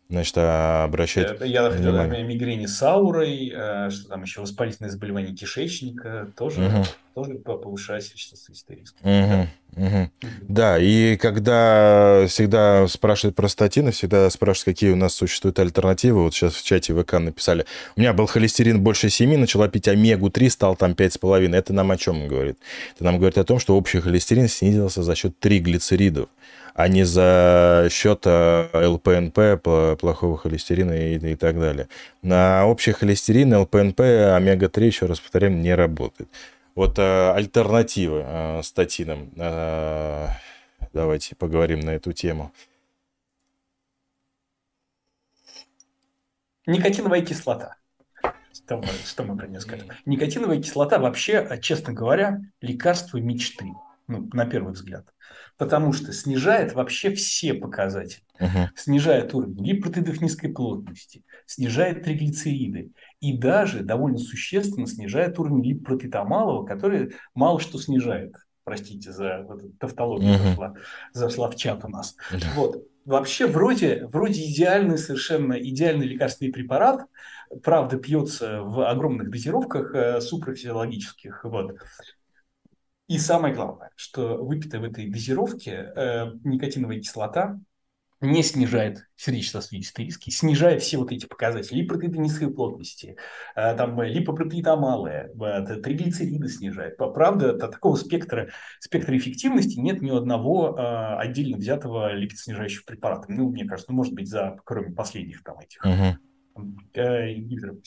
значит, обращать Я внимание. мигрени с аурой, что там еще воспалительное заболевание кишечника, тоже, угу. тоже повышает частотный риск. Угу. Да. Угу. Да, и когда всегда спрашивают про статины, всегда спрашивают, какие у нас существуют альтернативы. Вот сейчас в чате ВК написали, у меня был холестерин больше 7, начала пить омегу-3, стал там 5,5. Это нам о чем говорит? Это нам говорит о том, что общий холестерин снизился за счет триглицеридов а не за счет э, ЛПНП, плохого холестерина и, и так далее. На общий холестерин, ЛПНП, омега-3, еще раз повторяем, не работает. Вот э, альтернативы э, статинам. Э, давайте поговорим на эту тему. Никотиновая кислота. Что что мы про нее скажем? Никотиновая кислота вообще, честно говоря, лекарство мечты, ну, на первый взгляд. Потому что снижает вообще все показатели. Uh-huh. Снижает уровень липопротеидов низкой плотности, снижает триглицериды, и даже довольно существенно снижает уровень липопротеидомалого, который мало что снижает. Простите за вот тавтологию, uh-huh. зашла, зашла в чат у нас. Uh-huh. Вот. Вообще вроде, вроде идеальный, совершенно идеальный лекарственный препарат, правда, пьется в огромных дозировках э, суpraфизиологических. Вот. И самое главное, что выпитая в этой дозировке э, никотиновая кислота не снижает сердечно-сосудистые риски, снижает все вот эти показатели липопротеиды низкой плотности, э, там липопротеида малая, э, триглицериды снижает. Правда, такого спектра, спектра эффективности нет ни одного э, отдельно взятого липидоснижающего препарата. Ну, мне кажется, ну, может быть, за, кроме последних там этих uh-huh. ингибиторов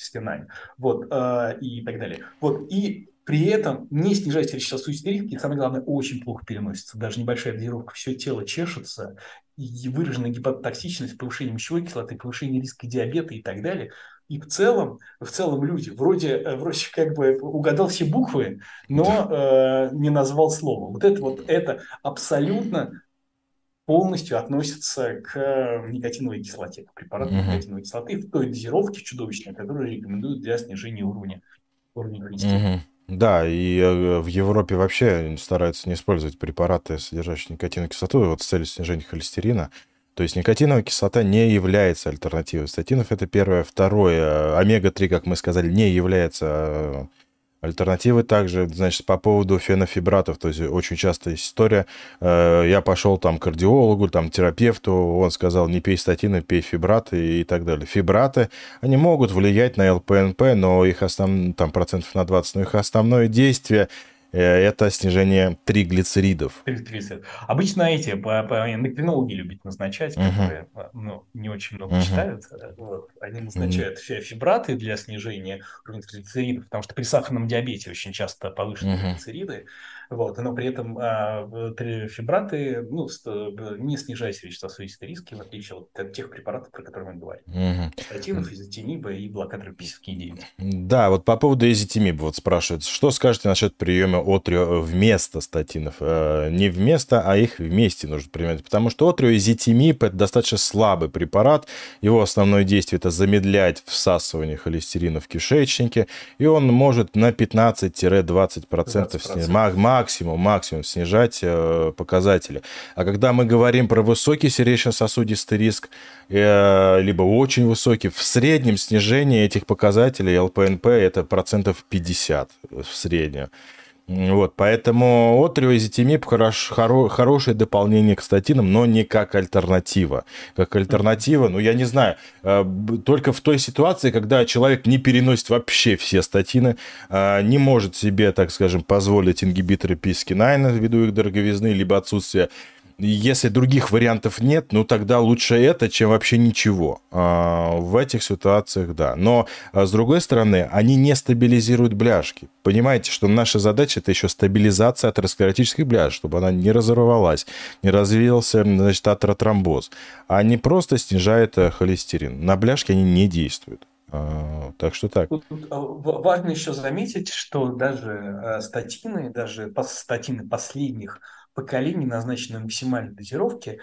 вот, и так далее. Вот, и при этом не снижать сердечно-сосудистые риски, и самое главное, очень плохо переносится. Даже небольшая дозировка, все тело чешется, и выраженная гепатотоксичность, повышение мочевой кислоты, повышение риска диабета и так далее. И в целом, в целом люди вроде, э, вроде как бы угадал все буквы, но э, не назвал слово. Вот это вот это абсолютно полностью относится к никотиновой кислоте, к препарату uh-huh. никотиновой кислоты в той дозировке чудовищной, которую рекомендуют для снижения уровня, уровня холестерина. Да, и э, в Европе вообще стараются не использовать препараты, содержащие никотиновую кислоту, вот с целью снижения холестерина. То есть никотиновая кислота не является альтернативой статинов, это первое. Второе, омега-3, как мы сказали, не является э, Альтернативы также, значит, по поводу фенофибратов, то есть очень частая история, э, я пошел там к кардиологу, там терапевту, он сказал, не пей статины, пей фибраты и так далее. Фибраты, они могут влиять на ЛПНП, но их основ... там процентов на 20, но их основное действие это снижение триглицеридов. Триглицерид. Обычно эти по, по эндокринологи любят назначать, uh-huh. которые ну, не очень много uh-huh. читают. Вот. Они назначают uh-huh. фибраты для снижения уровня триглицеридов, потому что при сахарном диабете очень часто повышены uh-huh. триглицериды. Вот, но при этом а, фибраты ну, не снижают сердечно-сосудистые риски, в отличие от тех препаратов, про которые мы говорим. Угу. Статинов, изотимиба и блокаторы PCSK9. Да, вот по поводу изотимиба вот спрашивают, что скажете насчет приема отрио вместо статинов? Э, не вместо, а их вместе нужно принимать, потому что отриоизотимиб – это достаточно слабый препарат, его основное действие – это замедлять всасывание холестерина в кишечнике, и он может на 15-20% 20%. снижать максимум, максимум снижать э, показатели. А когда мы говорим про высокий сердечно-сосудистый риск, э, либо очень высокий, в среднем снижение этих показателей ЛПНП это процентов 50 в среднем. Вот, поэтому отриоизотимиб хорош, хоро, хорошее дополнение к статинам, но не как альтернатива. Как альтернатива, ну, я не знаю, э, только в той ситуации, когда человек не переносит вообще все статины, э, не может себе, так скажем, позволить ингибиторы PCSK9 ввиду их дороговизны, либо отсутствия если других вариантов нет, ну тогда лучше это, чем вообще ничего. А, в этих ситуациях, да. Но, а, с другой стороны, они не стабилизируют бляшки. Понимаете, что наша задача – это еще стабилизация атеросклеротических бляшек, чтобы она не разорвалась, не развился, значит, атеротромбоз. А не просто снижает э, холестерин. На бляшки они не действуют. А, так что так. Тут, важно еще заметить, что даже э, статины, даже статины последних поколений, назначенные максимальной дозировке,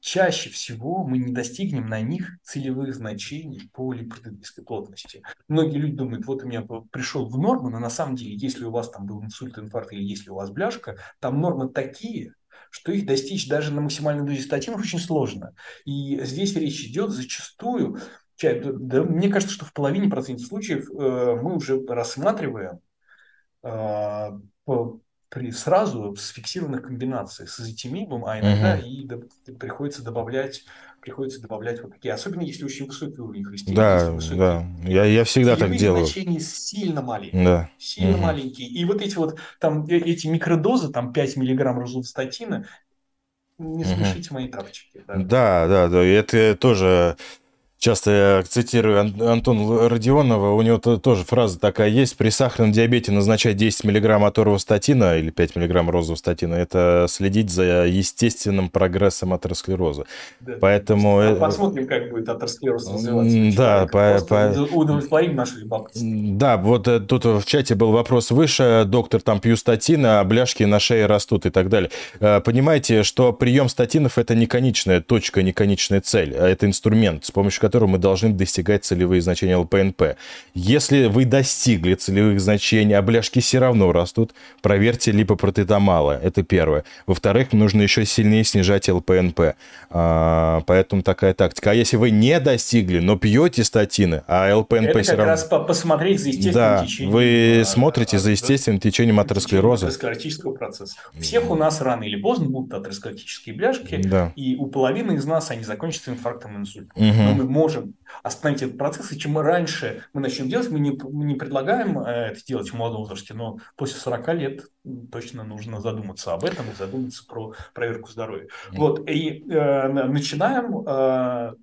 чаще всего мы не достигнем на них целевых значений по липопротеидической плотности. Многие люди думают, вот у меня пришел в норму, но на самом деле, если у вас там был инсульт, инфаркт или если у вас бляшка, там нормы такие, что их достичь даже на максимальной дозе статинов очень сложно. И здесь речь идет зачастую, да, мне кажется, что в половине процентов случаев э, мы уже рассматриваем э, при, сразу с фиксированных комбинаций с изотимибом, а иногда угу. и до, приходится добавлять приходится добавлять вот такие, особенно если очень высокий уровень холестерина. Да, да, я, я всегда так делаю. значения сильно маленькие, да. сильно угу. маленькие. И вот эти вот там э, эти микродозы, там 5 миллиграмм розулстатина, не смешите угу. мои тапочки. Да. да, да, да, это тоже Часто я цитирую Антона Родионова, у него тоже фраза такая есть, при сахарном диабете назначать 10 мг аторвостатина или 5 мг розовостатина, это следить за естественным прогрессом атеросклероза. Да. Поэтому... А посмотрим, как будет атеросклероз развиваться. Да, по, по... удовлетворим наши любопытство. Да, вот э, тут в чате был вопрос выше, доктор, там пью статины, а бляшки на шее растут и так далее. Э, понимаете, что прием статинов это не конечная точка, не конечная цель, а это инструмент, с помощью которого мы должны достигать целевые значения ЛПНП. Если вы достигли целевых значений, а бляшки все равно растут, проверьте липопротеидомалы. Это первое. Во-вторых, нужно еще сильнее снижать ЛПНП. А, поэтому такая тактика. А если вы не достигли, но пьете статины, а ЛПНП это все равно... Это как раз посмотреть за естественным да, течением. вы смотрите за естественным течением атеросклероза. Атеросклеротического процесса. Всех у нас рано или поздно будут атеросклеротические бляшки, да. и у половины из нас они закончатся инфарктом инсультом. Угу. Но мы можем остановить этот процесс, и чем раньше мы начнем делать, мы не, мы не предлагаем э, это делать в молодом возрасте, но после 40 лет точно нужно задуматься об этом и задуматься про проверку здоровья. Mm. Вот, и э, начинаем, э,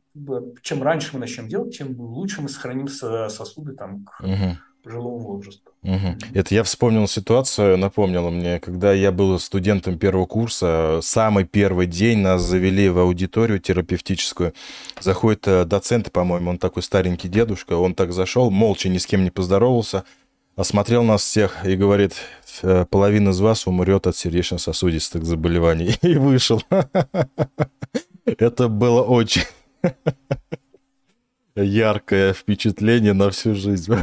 чем раньше мы начнем делать, тем лучше мы сохраним сосуды там к mm-hmm пожилого возраста. Угу. Это я вспомнил ситуацию, напомнила мне, когда я был студентом первого курса, самый первый день нас завели в аудиторию терапевтическую. Заходит э, доцент, по-моему, он такой старенький дедушка, он так зашел, молча ни с кем не поздоровался, осмотрел нас всех и говорит, «Э, половина из вас умрет от сердечно-сосудистых заболеваний. И вышел. Это было очень яркое впечатление на всю жизнь.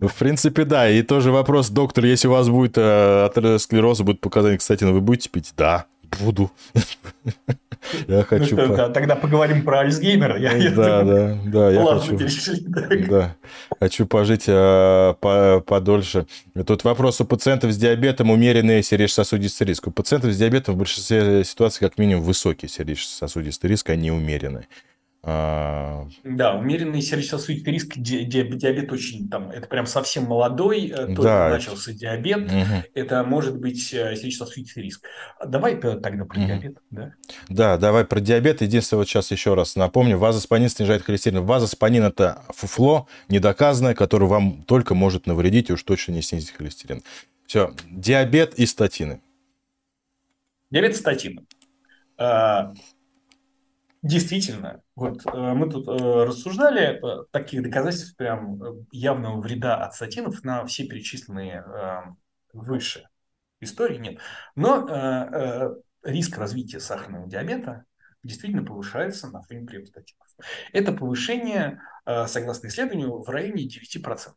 В принципе, да. И тоже вопрос, доктор, если у вас будет э, атеросклероз, будет показание, кстати, ну вы будете пить? Да, буду. Я хочу... Ну, что, тогда поговорим про Альцгеймера. Я, я да, да, да, я хочу... перешли. Да, хочу пожить а, по, подольше. Тут вопрос у пациентов с диабетом умеренный сердечно-сосудистый риск. У пациентов с диабетом в большинстве ситуаций как минимум высокий сердечно-сосудистый риск, а не умеренный. А, да, умеренный сердечно-сосудистый риск диабет очень там, это прям совсем молодой, э, только да. начался диабет, угу. это может быть э, сердечно-сосудистый риск. Давай тогда про угу. диабет, да? Да, давай про диабет. Единственное, вот сейчас еще раз напомню, вазоспанин снижает холестерин. Вазоспанин это фуфло недоказанное, которое вам только может навредить и уж точно не снизить холестерин. Все, диабет и статины. Диабет и статины. А, Действительно, вот э, мы тут э, рассуждали, э, таких доказательств прям явного вреда от статинов на все перечисленные выше истории нет. Но риск развития сахарного диабета действительно повышается на фоне приема статинов. Это повышение, согласно исследованию, в районе 9%.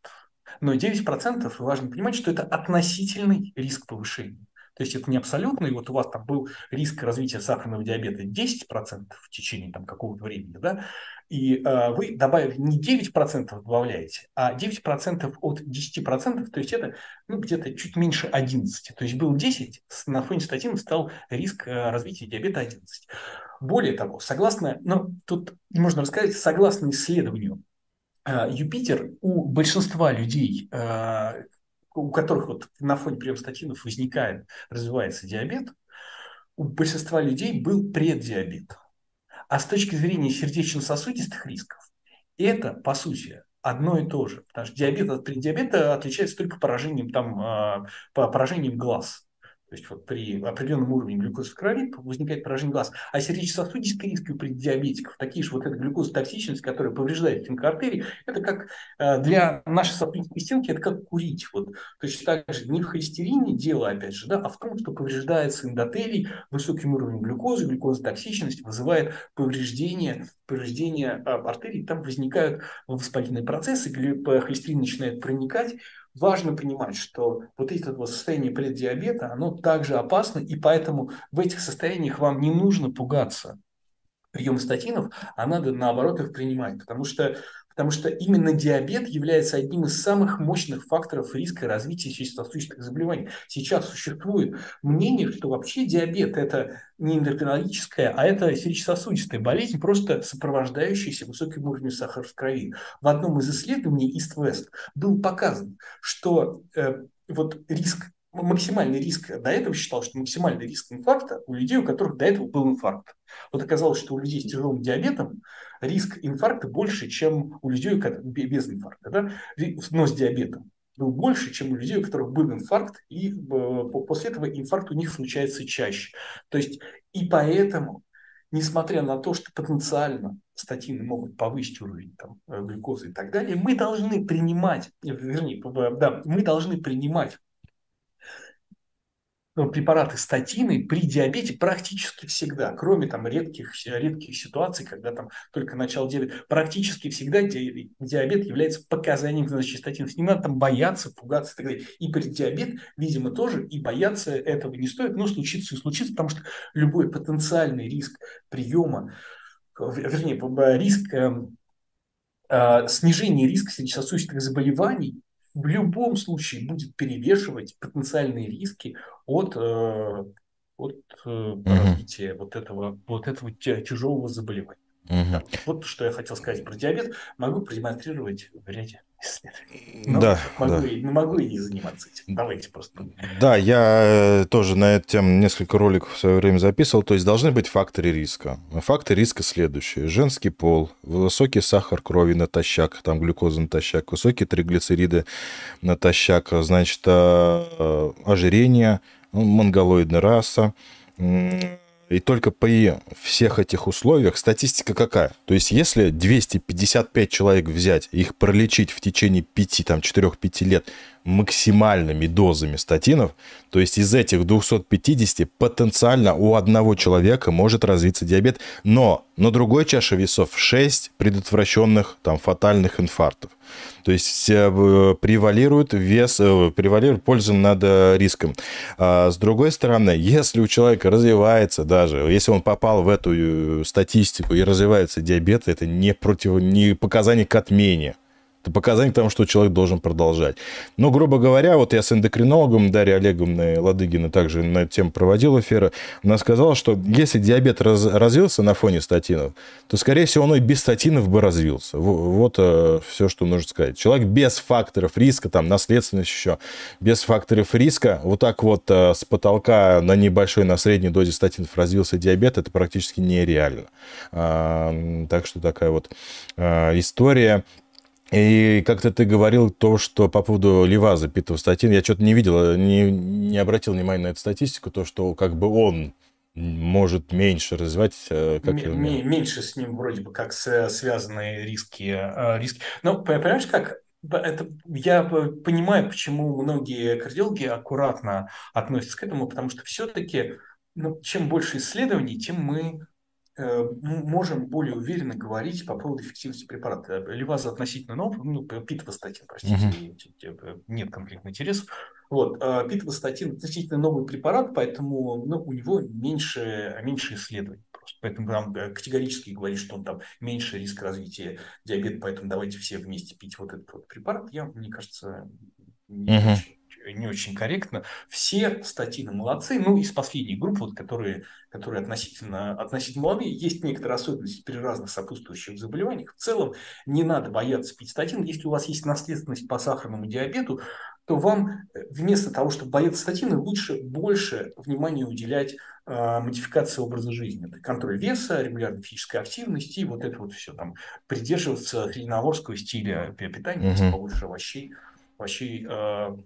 Но 9% важно понимать, что это относительный риск повышения. То есть это не абсолютно, и вот у вас там был риск развития сахарного диабета 10% в течение там какого-то времени, да, и э, вы добавили не 9% добавляете, а 9% от 10%, то есть это ну, где-то чуть меньше 11. То есть был 10, на фоне статинов стал риск э, развития диабета 11. Более того, согласно, ну, тут можно рассказать, согласно исследованию, э, Юпитер у большинства людей, э, у которых вот на фоне приема статинов возникает, развивается диабет, у большинства людей был преддиабет. А с точки зрения сердечно-сосудистых рисков, это, по сути, одно и то же. Потому что диабет от преддиабета отличается только поражением, там, а, поражением глаз. То есть вот при определенном уровне глюкозы в крови возникает поражение глаз. А сердечно-сосудистый риск при диабетиков, такие же вот эта глюкозотоксичность, которая повреждает стенку артерии, это как э, для нашей соплинской стенки, это как курить. Вот. Точно так же не в холестерине дело, опять же, да, а в том, что повреждается эндотелий, высоким уровнем глюкозы, глюкозотоксичность вызывает повреждение, повреждение э, артерий, там возникают воспалительные процессы, холестерин начинает проникать, важно понимать, что вот это вот состояние преддиабета, оно также опасно, и поэтому в этих состояниях вам не нужно пугаться прием статинов, а надо наоборот их принимать, потому что Потому что именно диабет является одним из самых мощных факторов риска развития сердечно-сосудистых заболеваний. Сейчас существует мнение, что вообще диабет – это не эндокринологическая, а это сердечно-сосудистая болезнь, просто сопровождающаяся высоким уровнем сахара в крови. В одном из исследований East-West был показан, что э, вот риск максимальный риск до этого считал, что максимальный риск инфаркта у людей, у которых до этого был инфаркт. Вот оказалось, что у людей с тяжелым диабетом риск инфаркта больше, чем у людей без инфаркта, да? но с диабетом был больше, чем у людей, у которых был инфаркт, и э, после этого инфаркт у них случается чаще. То есть и поэтому, несмотря на то, что потенциально статины могут повысить уровень там, глюкозы и так далее, мы должны принимать, вернее, да, мы должны принимать препараты статины при диабете практически всегда, кроме там редких, редких ситуаций, когда там только начало диабета, практически всегда диабет является показанием значит, статинов. Не надо там бояться, пугаться и так далее. И при диабет, видимо, тоже и бояться этого не стоит, но случится и случится, потому что любой потенциальный риск приема, вернее, риск эм, э, снижение риска сердечно-сосудистых заболеваний в любом случае будет перевешивать потенциальные риски от, э, от развития вот этого, вот этого тяжелого заболевания. Угу. Вот что я хотел сказать про диабет. Могу продемонстрировать в ряде но да, могу, да. И, могу и не заниматься этим. Давайте просто. Да, я э, тоже на эту тему несколько роликов в свое время записывал. То есть должны быть факторы риска. Факторы риска следующие. Женский пол, высокий сахар крови натощак, там глюкоза натощак, высокие триглицериды натощак, значит, э, э, ожирение, монголоидная раса, и только при всех этих условиях статистика какая? То есть, если 255 человек взять, их пролечить в течение 5, там, 4-5 лет максимальными дозами статинов, то есть из этих 250 потенциально у одного человека может развиться диабет, но на другой чаше весов 6 предотвращенных там фатальных инфарктов. То есть э, превалирует вес, э, превалирует польза над э, риском. А с другой стороны, если у человека развивается даже, если он попал в эту статистику и развивается диабет, это не, против, не показание к отмене. Это показание к тому, что человек должен продолжать. Но, грубо говоря, вот я с эндокринологом Дарьей Олеговной Ладыгиной также на эту тему проводил эфиры. Она сказала, что если диабет раз, развился на фоне статинов, то, скорее всего, он и без статинов бы развился. Вот э, все, что нужно сказать. Человек без факторов риска, там, наследственность еще, без факторов риска, вот так вот э, с потолка на небольшой, на средней дозе статинов развился диабет, это практически нереально. Так что такая вот а, история. И как-то ты говорил то, что по поводу Леваза, питовостатин, я что-то не видел, не, не обратил внимания на эту статистику, то, что как бы он может меньше развивать э, как М- меньше с ним вроде бы как связаны риски, э, риски. Но понимаешь как? Это, я понимаю, почему многие кардиологи аккуратно относятся к этому, потому что все-таки ну, чем больше исследований, тем мы Э, можем более уверенно говорить по поводу эффективности препарата. Леваза относительно нов, ну, питвостатин, простите, uh-huh. нет конфликтных интересов. Вот, а питвостатин относительно новый препарат, поэтому ну, у него меньше, меньше исследований. Просто. Поэтому там э, категорически говорит, что он там меньше риск развития диабета, поэтому давайте все вместе пить вот этот вот препарат. Я, мне кажется, не uh-huh. очень не очень корректно. Все статины молодцы, ну, из последней группы, вот, которые, которые относительно, относительно молодые, есть некоторые особенности при разных сопутствующих заболеваниях. В целом не надо бояться пить статин. Если у вас есть наследственность по сахарному диабету, то вам э, вместо того, чтобы бояться статины, лучше больше внимания уделять э, модификации образа жизни. Это контроль веса, регулярной физической активности и вот это вот все там. Придерживаться средневорского стиля питания, угу. побольше овощей, овощей э,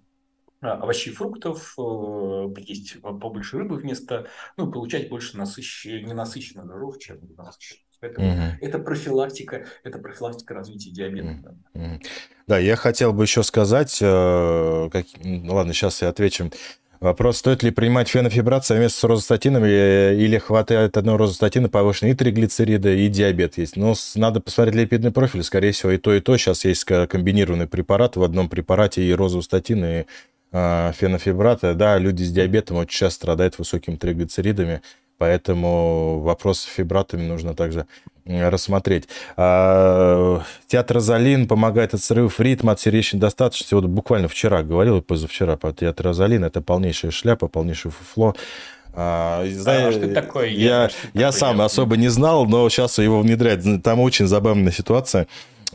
овощей и фруктов, есть побольше рыбы вместо, ну, получать больше насыщ... ненасыщенных жиров, чем насыщенных. Поэтому угу. это профилактика, это профилактика развития диабета. Угу. Да, я хотел бы еще сказать, э, как... ну, ладно, сейчас я отвечу. Вопрос, стоит ли принимать фенофибрацию вместе с розостатином или хватает одного розостатина, повышенные и триглицериды, и диабет есть. Но надо посмотреть липидный профиль, скорее всего, и то, и то. Сейчас есть комбинированный препарат в одном препарате и розостатин, и э, фенофибрата. Да, люди с диабетом очень часто страдают высокими триглицеридами. Поэтому вопрос с фибратами нужно также рассмотреть. А, театрозолин помогает от срывов ритма, от сердечной достаточности. Вот буквально вчера говорил, позавчера по театрозолин. Это полнейшая шляпа, полнейшее фуфло. А, знаешь, а что такое? Я, я, я сам делать? особо не знал, но сейчас его внедряют. Там очень забавная ситуация.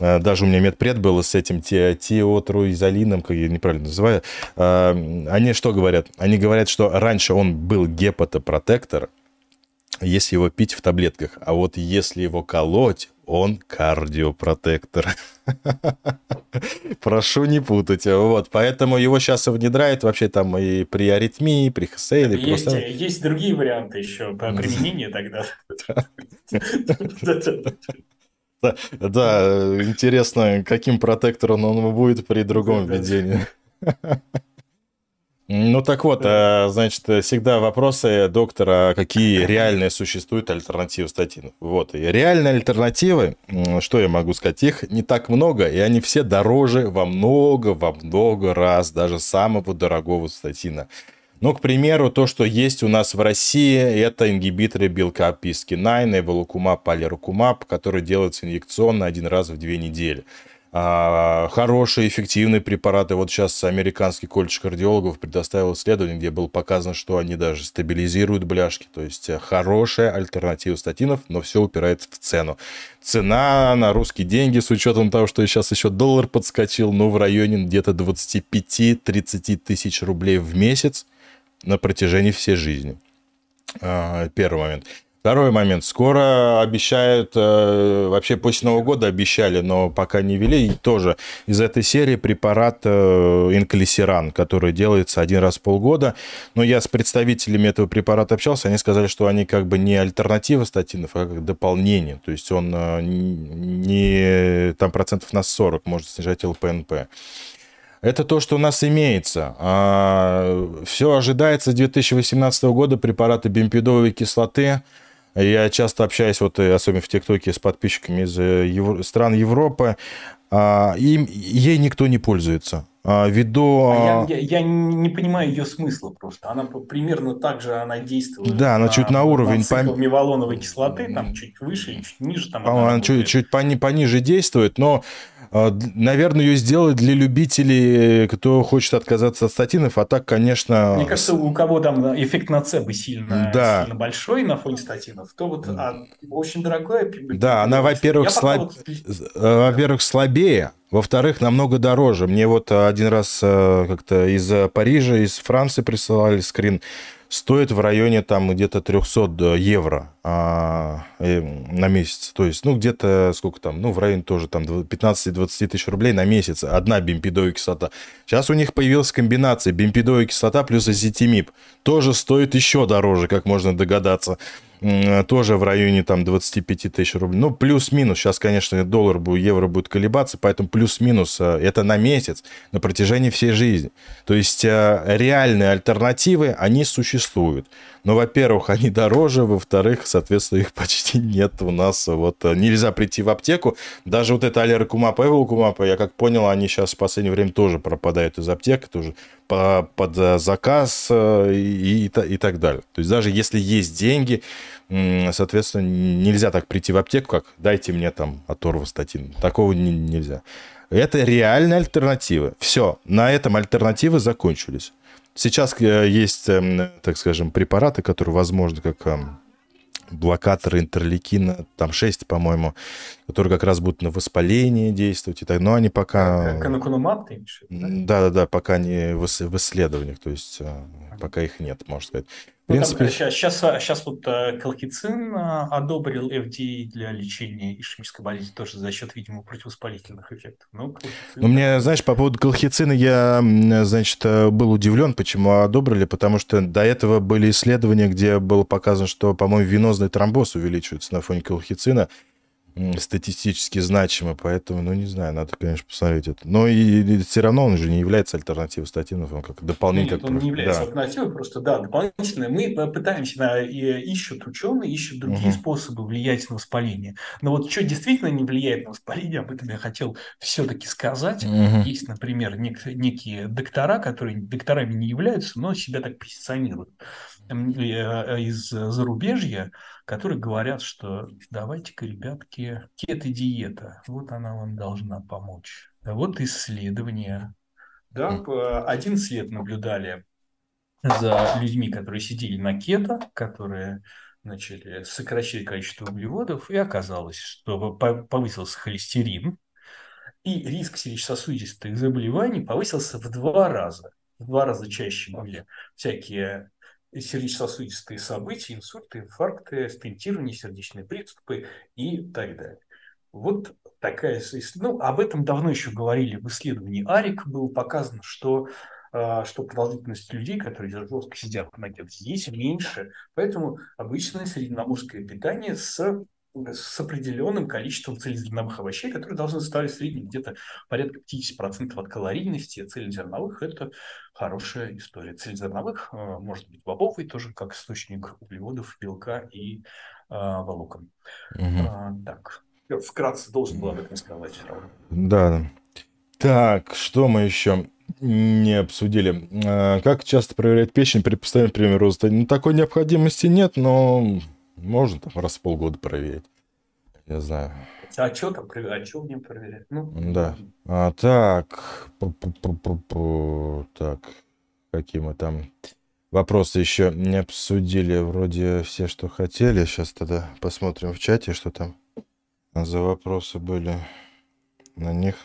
А, даже у меня медпред был с этим тиотруизолином, как я неправильно называю. А, они что говорят? Они говорят, что раньше он был гепатопротектор, если его пить в таблетках. А вот если его колоть, он кардиопротектор. Прошу не путать. Вот, поэтому его сейчас внедряют вообще там и при аритмии, при ХСЛ. Есть, просто... есть другие варианты еще по применению тогда. Да, интересно, каким протектором он будет при другом введении. Ну так вот, э, значит, всегда вопросы доктора, какие реальные существуют альтернативы статинов. Вот, и реальные альтернативы, что я могу сказать, их не так много, и они все дороже во много, во много раз, даже самого дорогого статина. Ну, к примеру, то, что есть у нас в России, это ингибиторы белка PISK9, эволокумаб, полирокумаб, которые делаются инъекционно один раз в две недели. А, хорошие, эффективные препараты. Вот сейчас американский колледж кардиологов предоставил исследование, где было показано, что они даже стабилизируют бляшки. То есть э, хорошая альтернатива статинов, но все упирается в цену. Цена на русские деньги, с учетом того, что сейчас еще доллар подскочил, ну, в районе где-то 25-30 тысяч рублей в месяц на протяжении всей жизни. А, первый момент. Второй момент. Скоро обещают, э, вообще после Нового года обещали, но пока не вели, и тоже из этой серии препарат э, инклисеран, который делается один раз в полгода. Но я с представителями этого препарата общался, они сказали, что они как бы не альтернатива статинов, а как дополнение. То есть он э, не там процентов на 40 может снижать ЛПНП. Это то, что у нас имеется. А, все ожидается с 2018 года препараты бемпидовой кислоты – я часто общаюсь, вот особенно в ТикТоке, с подписчиками из э, стран Европы. А, им, ей никто не пользуется. А, ввиду... А я, я, я не понимаю ее смысла просто. Она примерно так же она действует. Да, она на, чуть на уровень... На цикл мивалоновой кислоты, там чуть выше, чуть ниже. Там она, она чуть, чуть пони, пониже действует, но а, наверное, ее сделать для любителей, кто хочет отказаться от статинов, а так, конечно... Мне кажется, у кого там эффект нацебы сильно, да. сильно большой на фоне статинов, то вот а, очень дорогое... Да, она, во-первых, слаб... Э, во-первых, слабее, во-вторых, намного дороже. Мне вот один раз э, как-то из Парижа, из Франции присылали скрин стоит в районе там где-то 300 евро а, э, на месяц. То есть, ну, где-то сколько там, ну, в районе тоже там 15-20 тысяч рублей на месяц. Одна бимпидовая кислота. Сейчас у них появилась комбинация бимпидовая кислота плюс азитимип. Тоже стоит еще дороже, как можно догадаться тоже в районе там 25 тысяч рублей. Ну, плюс-минус. Сейчас, конечно, доллар, будет, евро будет колебаться, поэтому плюс-минус э, это на месяц, на протяжении всей жизни. То есть э, реальные альтернативы, они существуют. Но, во-первых, они дороже, во-вторых, соответственно, их почти нет у нас. Вот э, нельзя прийти в аптеку. Даже вот это алерокумап, эволокумап, я как понял, они сейчас в последнее время тоже пропадают из аптек, тоже по, под заказ и, и, и так далее. То есть даже если есть деньги, соответственно, нельзя так прийти в аптеку, как дайте мне там аторвостатин. Такого не, нельзя. Это реальная альтернатива. Все, на этом альтернативы закончились. Сейчас э, есть, эм, так скажем, препараты, которые, возможно, как эм, блокаторы интерлейкина, там 6, по-моему, которые как раз будут на воспаление действовать и так. Но они пока... Канакунумаб ты Да-да-да, пока не в исследованиях, то есть э, пока их нет, можно сказать. В ну, принципе... там, сейчас, сейчас вот э, колхицин э, одобрил FDA для лечения ишемической болезни тоже за счет, видимо, противовоспалительных эффектов. Но колхицин... Ну, мне, знаешь, по поводу колхицина я, значит, был удивлен, почему одобрили, потому что до этого были исследования, где было показано, что, по-моему, венозный тромбоз увеличивается на фоне колхицина, статистически значимо, поэтому, ну, не знаю, надо, конечно, посмотреть это. Но и, и все равно он же не является альтернативой статинов, он как дополнительный. Нет, он не является да. альтернативой, просто, да, дополнительное. Мы пытаемся, да, и ищут ученые, ищут другие угу. способы влиять на воспаление. Но вот что действительно не влияет на воспаление, об этом я хотел все-таки сказать. Угу. Есть, например, нек- некие доктора, которые докторами не являются, но себя так позиционируют из зарубежья, которые говорят, что давайте-ка, ребятки, кето-диета, вот она вам должна помочь. Вот исследования. Да, 11 лет наблюдали за людьми, которые сидели на кето, которые начали сокращать количество углеводов, и оказалось, что повысился холестерин, и риск сердечно-сосудистых заболеваний повысился в два раза. В два раза чаще были всякие сердечно-сосудистые события, инсульты, инфаркты, стентирование, сердечные приступы и так далее. Вот такая... Ну, об этом давно еще говорили в исследовании АРИК. Было показано, что а, что продолжительность людей, которые жестко сидят на здесь меньше. Поэтому обычное средиземноморское питание с с определенным количеством цельнозерновых овощей, которые должны составлять в среднем где-то порядка 50% от калорийности. Цельнозерновых – это хорошая история. Цельнозерновых э, может быть бобовый тоже как источник углеводов, белка и э, волокон. Угу. А, так, вкратце должен был об этом сказать. Да. Так, что мы еще не обсудили? А, как часто проверять печень при постоянном приеме розы? Ну, такой необходимости нет, но можно там раз в полгода проверить. Не знаю. А что там, а что мне проверять? Ну, да. А, так. Так. Какие мы там вопросы еще не обсудили? Вроде все, что хотели. Сейчас тогда посмотрим в чате, что там за вопросы были. На них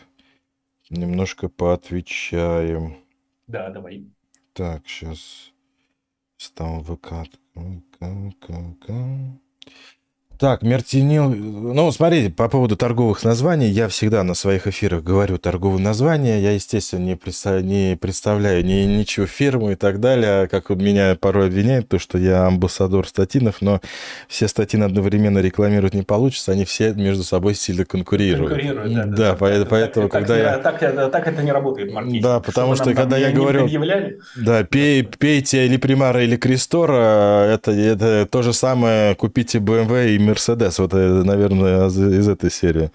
немножко поотвечаем. Да, давай. Так, сейчас. Там ВК. Так, Мертинил... Ну, смотрите, по поводу торговых названий, я всегда на своих эфирах говорю торговые названия. Я, естественно, не, представ... не представляю ни, ничего фирму и так далее. Как меня порой обвиняют, то, что я амбассадор статинов, но все статины одновременно рекламировать не получится, они все между собой сильно конкурируют. Конкурируют, да. Да, да так, поэтому так, когда так, я... Так, так это не работает, маркетинг. Да, потому что, что когда я говорю... Да, пей, пейте или Примара, или Кристора, это, это то же самое, купите BMW и Мерседес. Вот, э, наверное, из этой серии.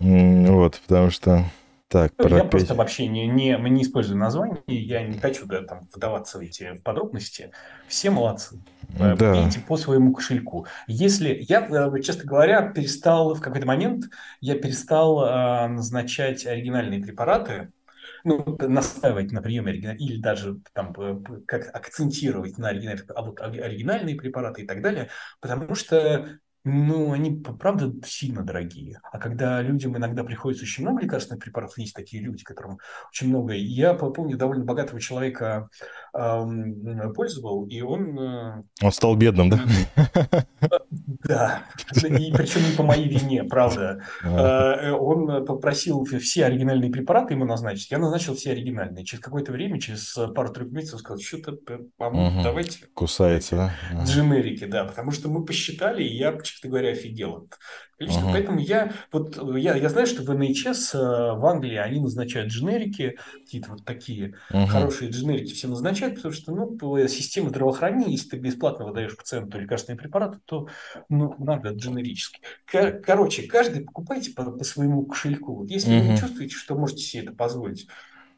Вот, потому что... Так, ну, я просто вообще не, не, мы не использую название, я не хочу да, там, вдаваться в эти подробности. Все молодцы. Э, да. Пейте по своему кошельку. Если я, э, честно говоря, перестал в какой-то момент, я перестал э, назначать оригинальные препараты, ну, настаивать на приеме оригинальных, или даже там как акцентировать на оригинальных, а вот оригинальные препараты и так далее, потому что ну, они, правда, сильно дорогие. А когда людям иногда приходится очень много лекарственных препаратов, есть такие люди, которым очень много. Я помню довольно богатого человека пользовал, и он... Э, он стал бедным, да? Да, и причем не по моей вине, правда. Э, он попросил все оригинальные препараты ему назначить. Я назначил все оригинальные. Через какое-то время, через пару-тройку месяцев, сказал, что-то, давайте... Кусается, да? Дженерики, да, потому что мы посчитали, и я честно говоря, офигел от количества. Uh-huh. Поэтому я, вот, я, я знаю, что в НХС э, в Англии они назначают дженерики, какие-то вот такие uh-huh. хорошие дженерики все назначают, потому что, ну, система здравоохранения, если ты бесплатно выдаешь пациенту лекарственные препараты, то, ну, надо дженерически. Короче, каждый покупайте по, по своему кошельку. Если uh-huh. вы чувствуете, что можете себе это позволить,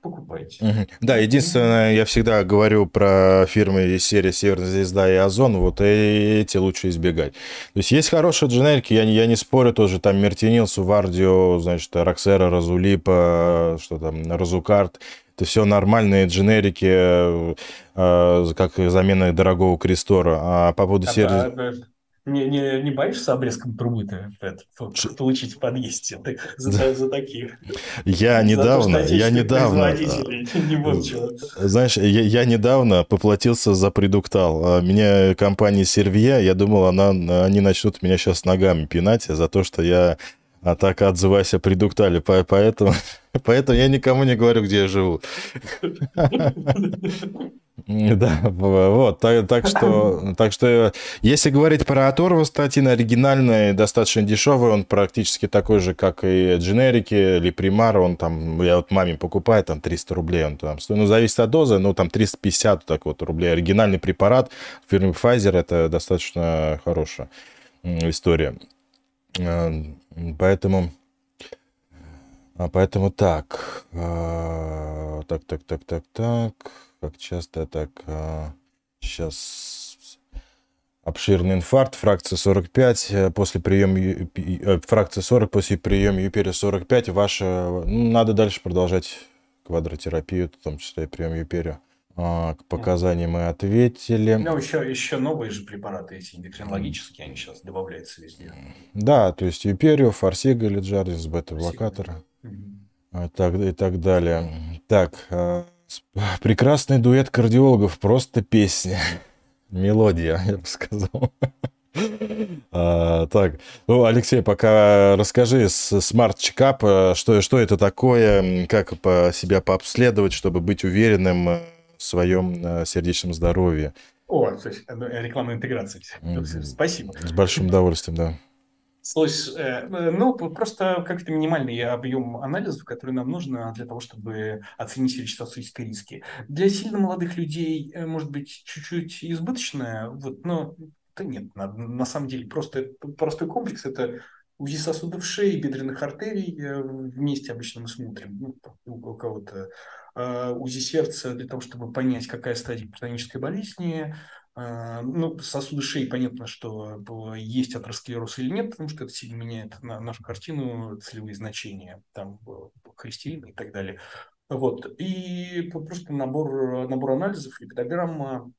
покупайте. Угу. Да, единственное, я всегда говорю про фирмы из серии Северная звезда и Озон, вот эти лучше избегать. То есть есть хорошие дженерики, я, я не спорю, тоже там Мертинил, Сувардио, значит, Роксера, Разулипа, что там, Разукарт. Это все нормальные дженерики, э, как замена дорогого Кристора. А по поводу а, серии... Не, не, не боишься обрезком трубы получить в подъезде ты, за, за таких? Я недавно, я недавно, не знаешь, я, я недавно поплатился за предуктал. А меня компания Сервия, я думал, она, они начнут меня сейчас ногами пинать за то, что я а так отзывайся о предуктале. Поэтому, поэтому я никому не говорю, где я живу. Да, вот, так, так что, так что, если говорить про Аторва, статин оригинальный, достаточно дешевый, он практически такой же, как и дженерики или примар, он там, я вот маме покупаю, там 300 рублей он там стоит, ну, зависит от дозы, ну, там 350 так вот рублей, оригинальный препарат фирмы Pfizer, это достаточно хорошая история, э, поэтому... А поэтому так, а, так, так, так, так, так как часто так... Сейчас обширный инфаркт, фракция 45, э, после приема, э, фракция 40, после приема Юпери 45, ваша, ну, надо дальше продолжать квадротерапию, в том числе и прием Юпери. А, к показаниям мы ответили. Ну, еще, еще новые же препараты эти эндокринологические, они сейчас добавляются везде. Да, то есть Юперио, Форсига или Джардинс, бета-блокатора угу. и, так, и так далее. Так, а, Прекрасный дуэт кардиологов, просто песня. Мелодия, я бы сказал. А, так, ну, Алексей, пока расскажи smart check-up, э, что, что это такое, как себя пообследовать, чтобы быть уверенным в своем э, сердечном здоровье. О, то есть рекламная интеграция. Mm-hmm. Спасибо. С большим удовольствием, да. Слушай, э, ну, просто как-то минимальный объем анализов, который нам нужно для того, чтобы оценить регистрационные риски. Для сильно молодых людей, э, может быть, чуть-чуть избыточное, вот, но да нет, на, на самом деле просто простой комплекс – это УЗИ сосудов шеи, бедренных артерий э, вместе обычно мы смотрим, ну, у кого-то УЗИ сердца для того, чтобы понять, какая стадия гипертонической болезни, ну, сосуды шеи, понятно, что есть атеросклероз или нет, потому что это сильно меняет на нашу картину, целевые значения, там, холестерин и так далее. Вот. И просто набор, набор анализов, липидограмма,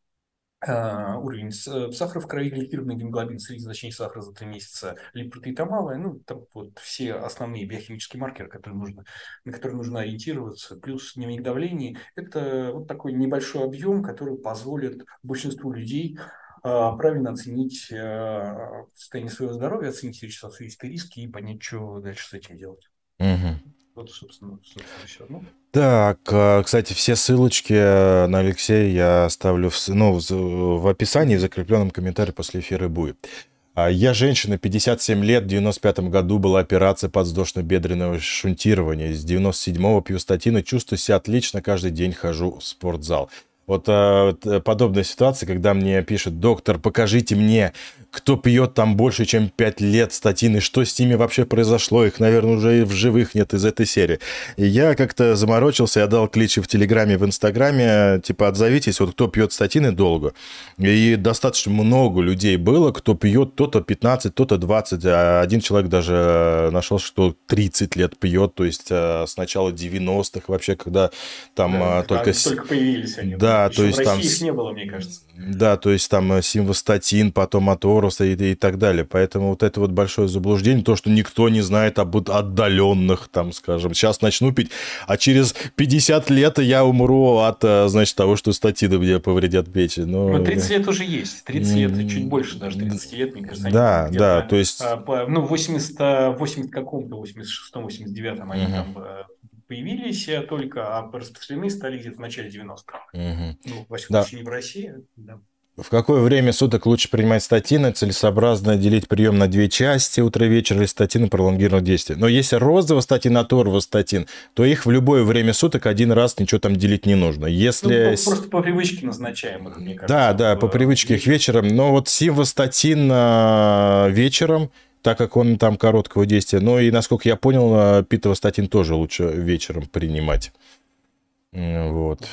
уровень э, сахара в крови, гликированный гемоглобин, среднее значение сахара за три месяца, липопротеин малое, ну, там вот все основные биохимические маркеры, которые нужно, на которые нужно ориентироваться, плюс дневник давления, это вот такой небольшой объем, который позволит большинству людей uh, правильно оценить uh, состояние своего здоровья, оценить регистрационные риски и понять, что дальше с этим делать. Угу. Вот, собственно, собственно, все. Ну. Так, а, кстати, все ссылочки э, на Алексея я оставлю в, ну, в описании, в закрепленном комментарии после эфира будет. А я женщина, 57 лет, в 95 году была операция подвздошно-бедренного шунтирования. С 97-го пью статины, чувствую себя отлично, каждый день хожу в спортзал. Вот, а, вот э, подобная ситуация, когда мне пишет, доктор, покажите мне кто пьет там больше, чем 5 лет статины, что с ними вообще произошло, их, наверное, уже и в живых нет из этой серии. И я как-то заморочился, я дал кличи в Телеграме, в Инстаграме, типа, отзовитесь, вот кто пьет статины долго. И достаточно много людей было, кто пьет то-то 15, то-то 20, а один человек даже нашел, что 30 лет пьет, то есть э, с начала 90-х вообще, когда там да, только... Только появились они. Да, Еще то есть в России там... их не было, мне кажется. Да, то есть там э, симвостатин, потом атороса и, и так далее. Поэтому вот это вот большое заблуждение, то, что никто не знает об отдаленных, там, скажем, сейчас начну пить, а через 50 лет я умру от, э, значит, того, что статины мне повредят печень. Но... Ну, 30 лет уже есть, 30 лет, чуть больше даже 30 лет, мне кажется. Да, да, то есть... А, по, ну, 80, 80 каком-то, 86-м, 89-м они угу. там э, появились только, а распространены стали где-то в начале 90-х. Угу. Ну, во всяком случае, не в России. Да. В какое время суток лучше принимать статины? Целесообразно делить прием на две части, утро вечер, или статины пролонгированного действия. Но если розовый статин, а статин, то их в любое время суток один раз ничего там делить не нужно. Если... Ну, просто по привычке назначаем их, мне кажется. Да, да, по привычке их вечером. Но вот симвостатин а, вечером, так как он там короткого действия. Ну и, насколько я понял, а, питовостатин тоже лучше вечером принимать. Вот.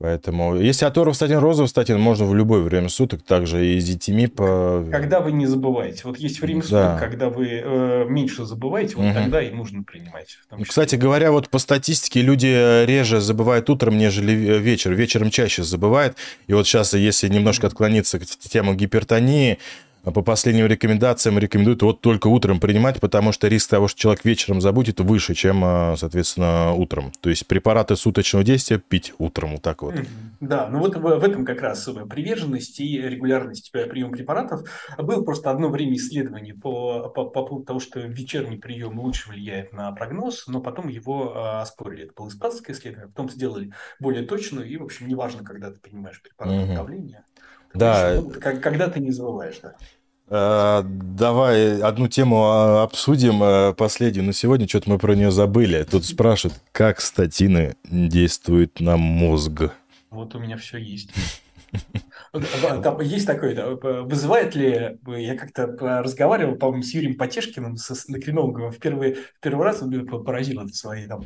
Поэтому, если аторов статин, розовый статин, можно в любое время суток, также и зитимип. Когда вы не забываете. Вот есть время суток, да. когда вы э, меньше забываете, вот угу. тогда и нужно принимать. Кстати говоря, вот по статистике люди реже забывают утром, нежели вечер. Вечером чаще забывают. И вот сейчас, если немножко отклониться к теме гипертонии, по последним рекомендациям рекомендуют вот только утром принимать, потому что риск того, что человек вечером забудет, выше, чем, а, соответственно, утром. То есть препараты суточного действия пить утром, вот так вот. Да, ну вот в, этом как раз приверженность и регулярность приема препаратов. Было просто одно время исследований по, по, по поводу того, что вечерний прием лучше влияет на прогноз, но потом его а, оспорили. Это было испанское исследование, потом сделали более точную, и, в общем, неважно, когда ты принимаешь препарат угу. давления, да. Ну, когда ты не забываешь, да. А, давай одну тему а, обсудим, а, последнюю на сегодня. Что-то мы про нее забыли. Тут спрашивают, как статины действуют на мозг. Вот у меня все есть. Там есть такое, вызывает ли, я как-то разговаривал, по-моему, с Юрием Потешкиным, с эндокринологом, в первый, в первый раз он меня поразил это свои там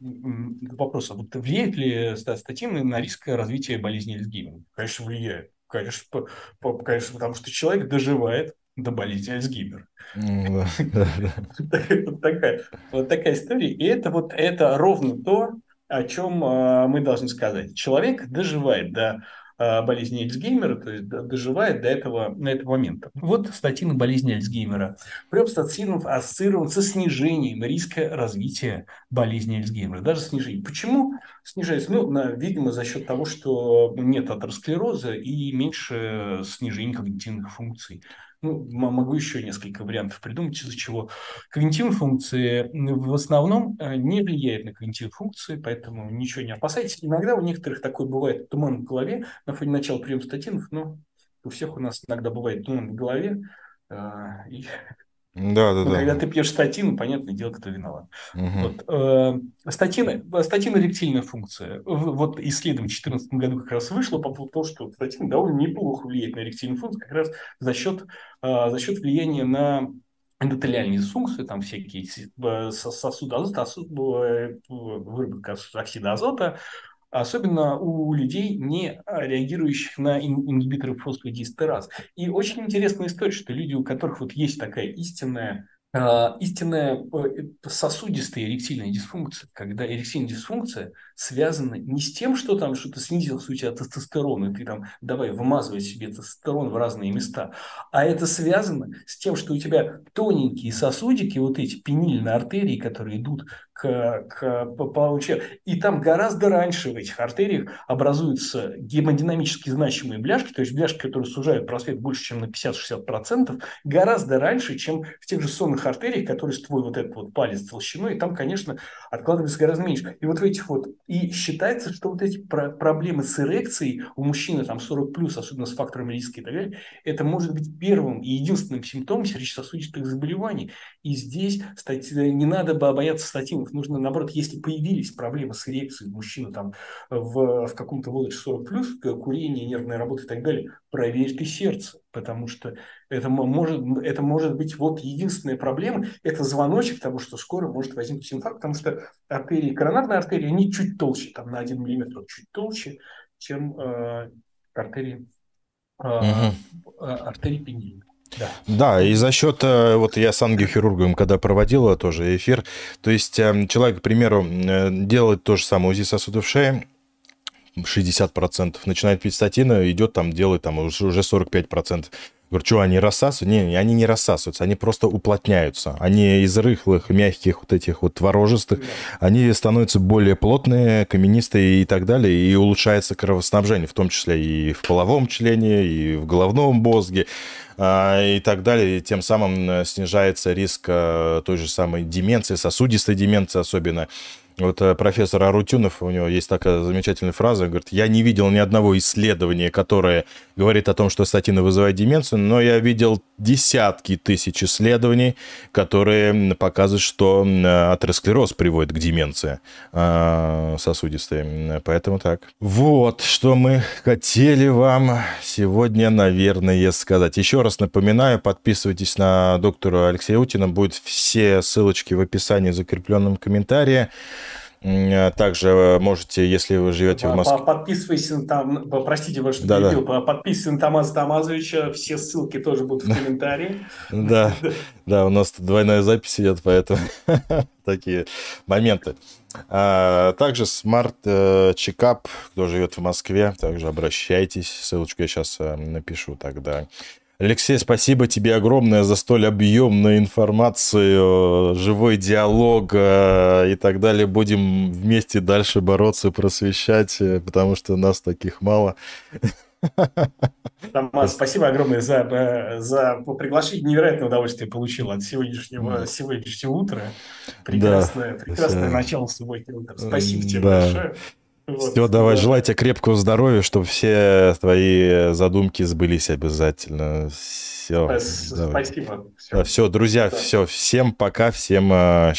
вопросы. Вот влияет ли статины на риск развития болезни Альцгеймера? Конечно, влияет. Конечно, по, по, конечно, потому что человек доживает до болезни Альцгеймера. Вот такая, вот такая история. И это вот это ровно то, о чем а, мы должны сказать. Человек доживает до болезни Альцгеймера, то есть доживает до этого, на этого момента. Вот статины болезни Альцгеймера. Прием статинов ассоциирован со снижением риска развития болезни Альцгеймера. Даже снижение. Почему снижается? Ну, видимо, за счет того, что нет атеросклероза и меньше снижения когнитивных функций. Ну, могу еще несколько вариантов придумать, из-за чего когнитивные функции в основном э, не влияют на когнитивные функции, поэтому ничего не опасайтесь. Иногда у некоторых такой бывает туман в голове на фоне начала приема статинов, но у всех у нас иногда бывает туман в голове, э, и да, да, Но да. когда ты пьешь статин, понятное дело, кто виноват. Угу. Вот, э, статины, статин эректильная функция. Вот исследование в 2014 году как раз вышло по поводу того, что статин довольно неплохо влияет на эректильную функцию, как раз за счет, э, за счет влияния на эндотелиальные дисфункции, там всякие сосуды азота, э, выработка оксида азота, особенно у людей, не реагирующих на ингибиторы фосфодиэстераз. И очень интересная история, что люди, у которых вот есть такая истинная а, истинная э, сосудистая эректильная дисфункция, когда эректильная дисфункция связана не с тем, что там что-то снизился у тебя тестостерон, и ты там давай вымазывай себе тестостерон в разные места, а это связано с тем, что у тебя тоненькие сосудики, вот эти пенильные артерии, которые идут к, к получению, и там гораздо раньше в этих артериях образуются гемодинамически значимые бляшки, то есть бляшки, которые сужают просвет больше, чем на 50-60%, гораздо раньше, чем в тех же сонных артерий, которые с твой вот этот вот палец толщиной, и там, конечно, откладывается гораздо меньше. И вот в этих вот, и считается, что вот эти про- проблемы с эрекцией у мужчины там 40 плюс, особенно с фактором риска и так далее, это может быть первым и единственным симптомом сердечно-сосудистых заболеваний. И здесь кстати, не надо бы бояться статинов, нужно наоборот, если появились проблемы с эрекцией мужчины там в, в каком-то возрасте 40 плюс, курение, нервная работа и так далее, проверь ты сердце, потому что это может, это может быть вот единственная проблема, это звоночек того, что скоро может возникнуть инфаркт, потому что артерии, коронарные артерии, они чуть толще, там на 1 миллиметр чуть толще, чем э, артерии, э, угу. артерии пенильные. Да. да, и за счет, э, вот я с ангиохирургом, когда проводил тоже эфир, то есть эм, человек, к примеру, э, делает то же самое УЗИ сосудов шеи, 60%, начинает пить статины, идет там, делает там уже 45%. Говорю, что, они рассасываются? Не, они не рассасываются, они просто уплотняются. Они из рыхлых, мягких, вот этих вот творожистых, они становятся более плотные, каменистые и так далее, и улучшается кровоснабжение, в том числе и в половом члене, и в головном мозге и так далее. И тем самым э, снижается риск э, той же самой деменции, сосудистой деменции особенно. Вот э, профессор Арутюнов, у него есть такая замечательная фраза, говорит, я не видел ни одного исследования, которое говорит о том, что статины вызывают деменцию, но я видел десятки тысяч исследований, которые показывают, что атеросклероз приводит к деменции э, сосудистой. Поэтому так. Вот, что мы хотели вам сегодня, наверное, сказать. Еще раз напоминаю, подписывайтесь на доктора Алексея Утина, будет все ссылочки в описании, закрепленном комментарии. А также э, можете, если вы живете в Москве... Подписывайся там, простите, ваш что да, перебил, да. подписывайся на Тамаза Тамазовича, все ссылки тоже будут в комментарии. Да, да, у нас тут двойная запись идет, поэтому такие моменты. А, также Smart э, Checkup, кто живет в Москве, также обращайтесь, ссылочку я сейчас э, напишу тогда. Алексей, спасибо тебе огромное за столь объемную информацию, живой диалог и так далее. Будем вместе дальше бороться, просвещать, потому что нас таких мало. Томас, спасибо огромное за, э, за приглашение. Невероятное удовольствие получил от сегодняшнего, сегодняшнего утра. Прекрасное, да, прекрасное все. начало субботнего утра. Спасибо тебе да. большое. Вот, все, давай, да. желаю тебе крепкого здоровья, чтобы все твои задумки сбылись обязательно. Все. Спасибо. Все, все друзья, да. все, всем пока, всем счастливо.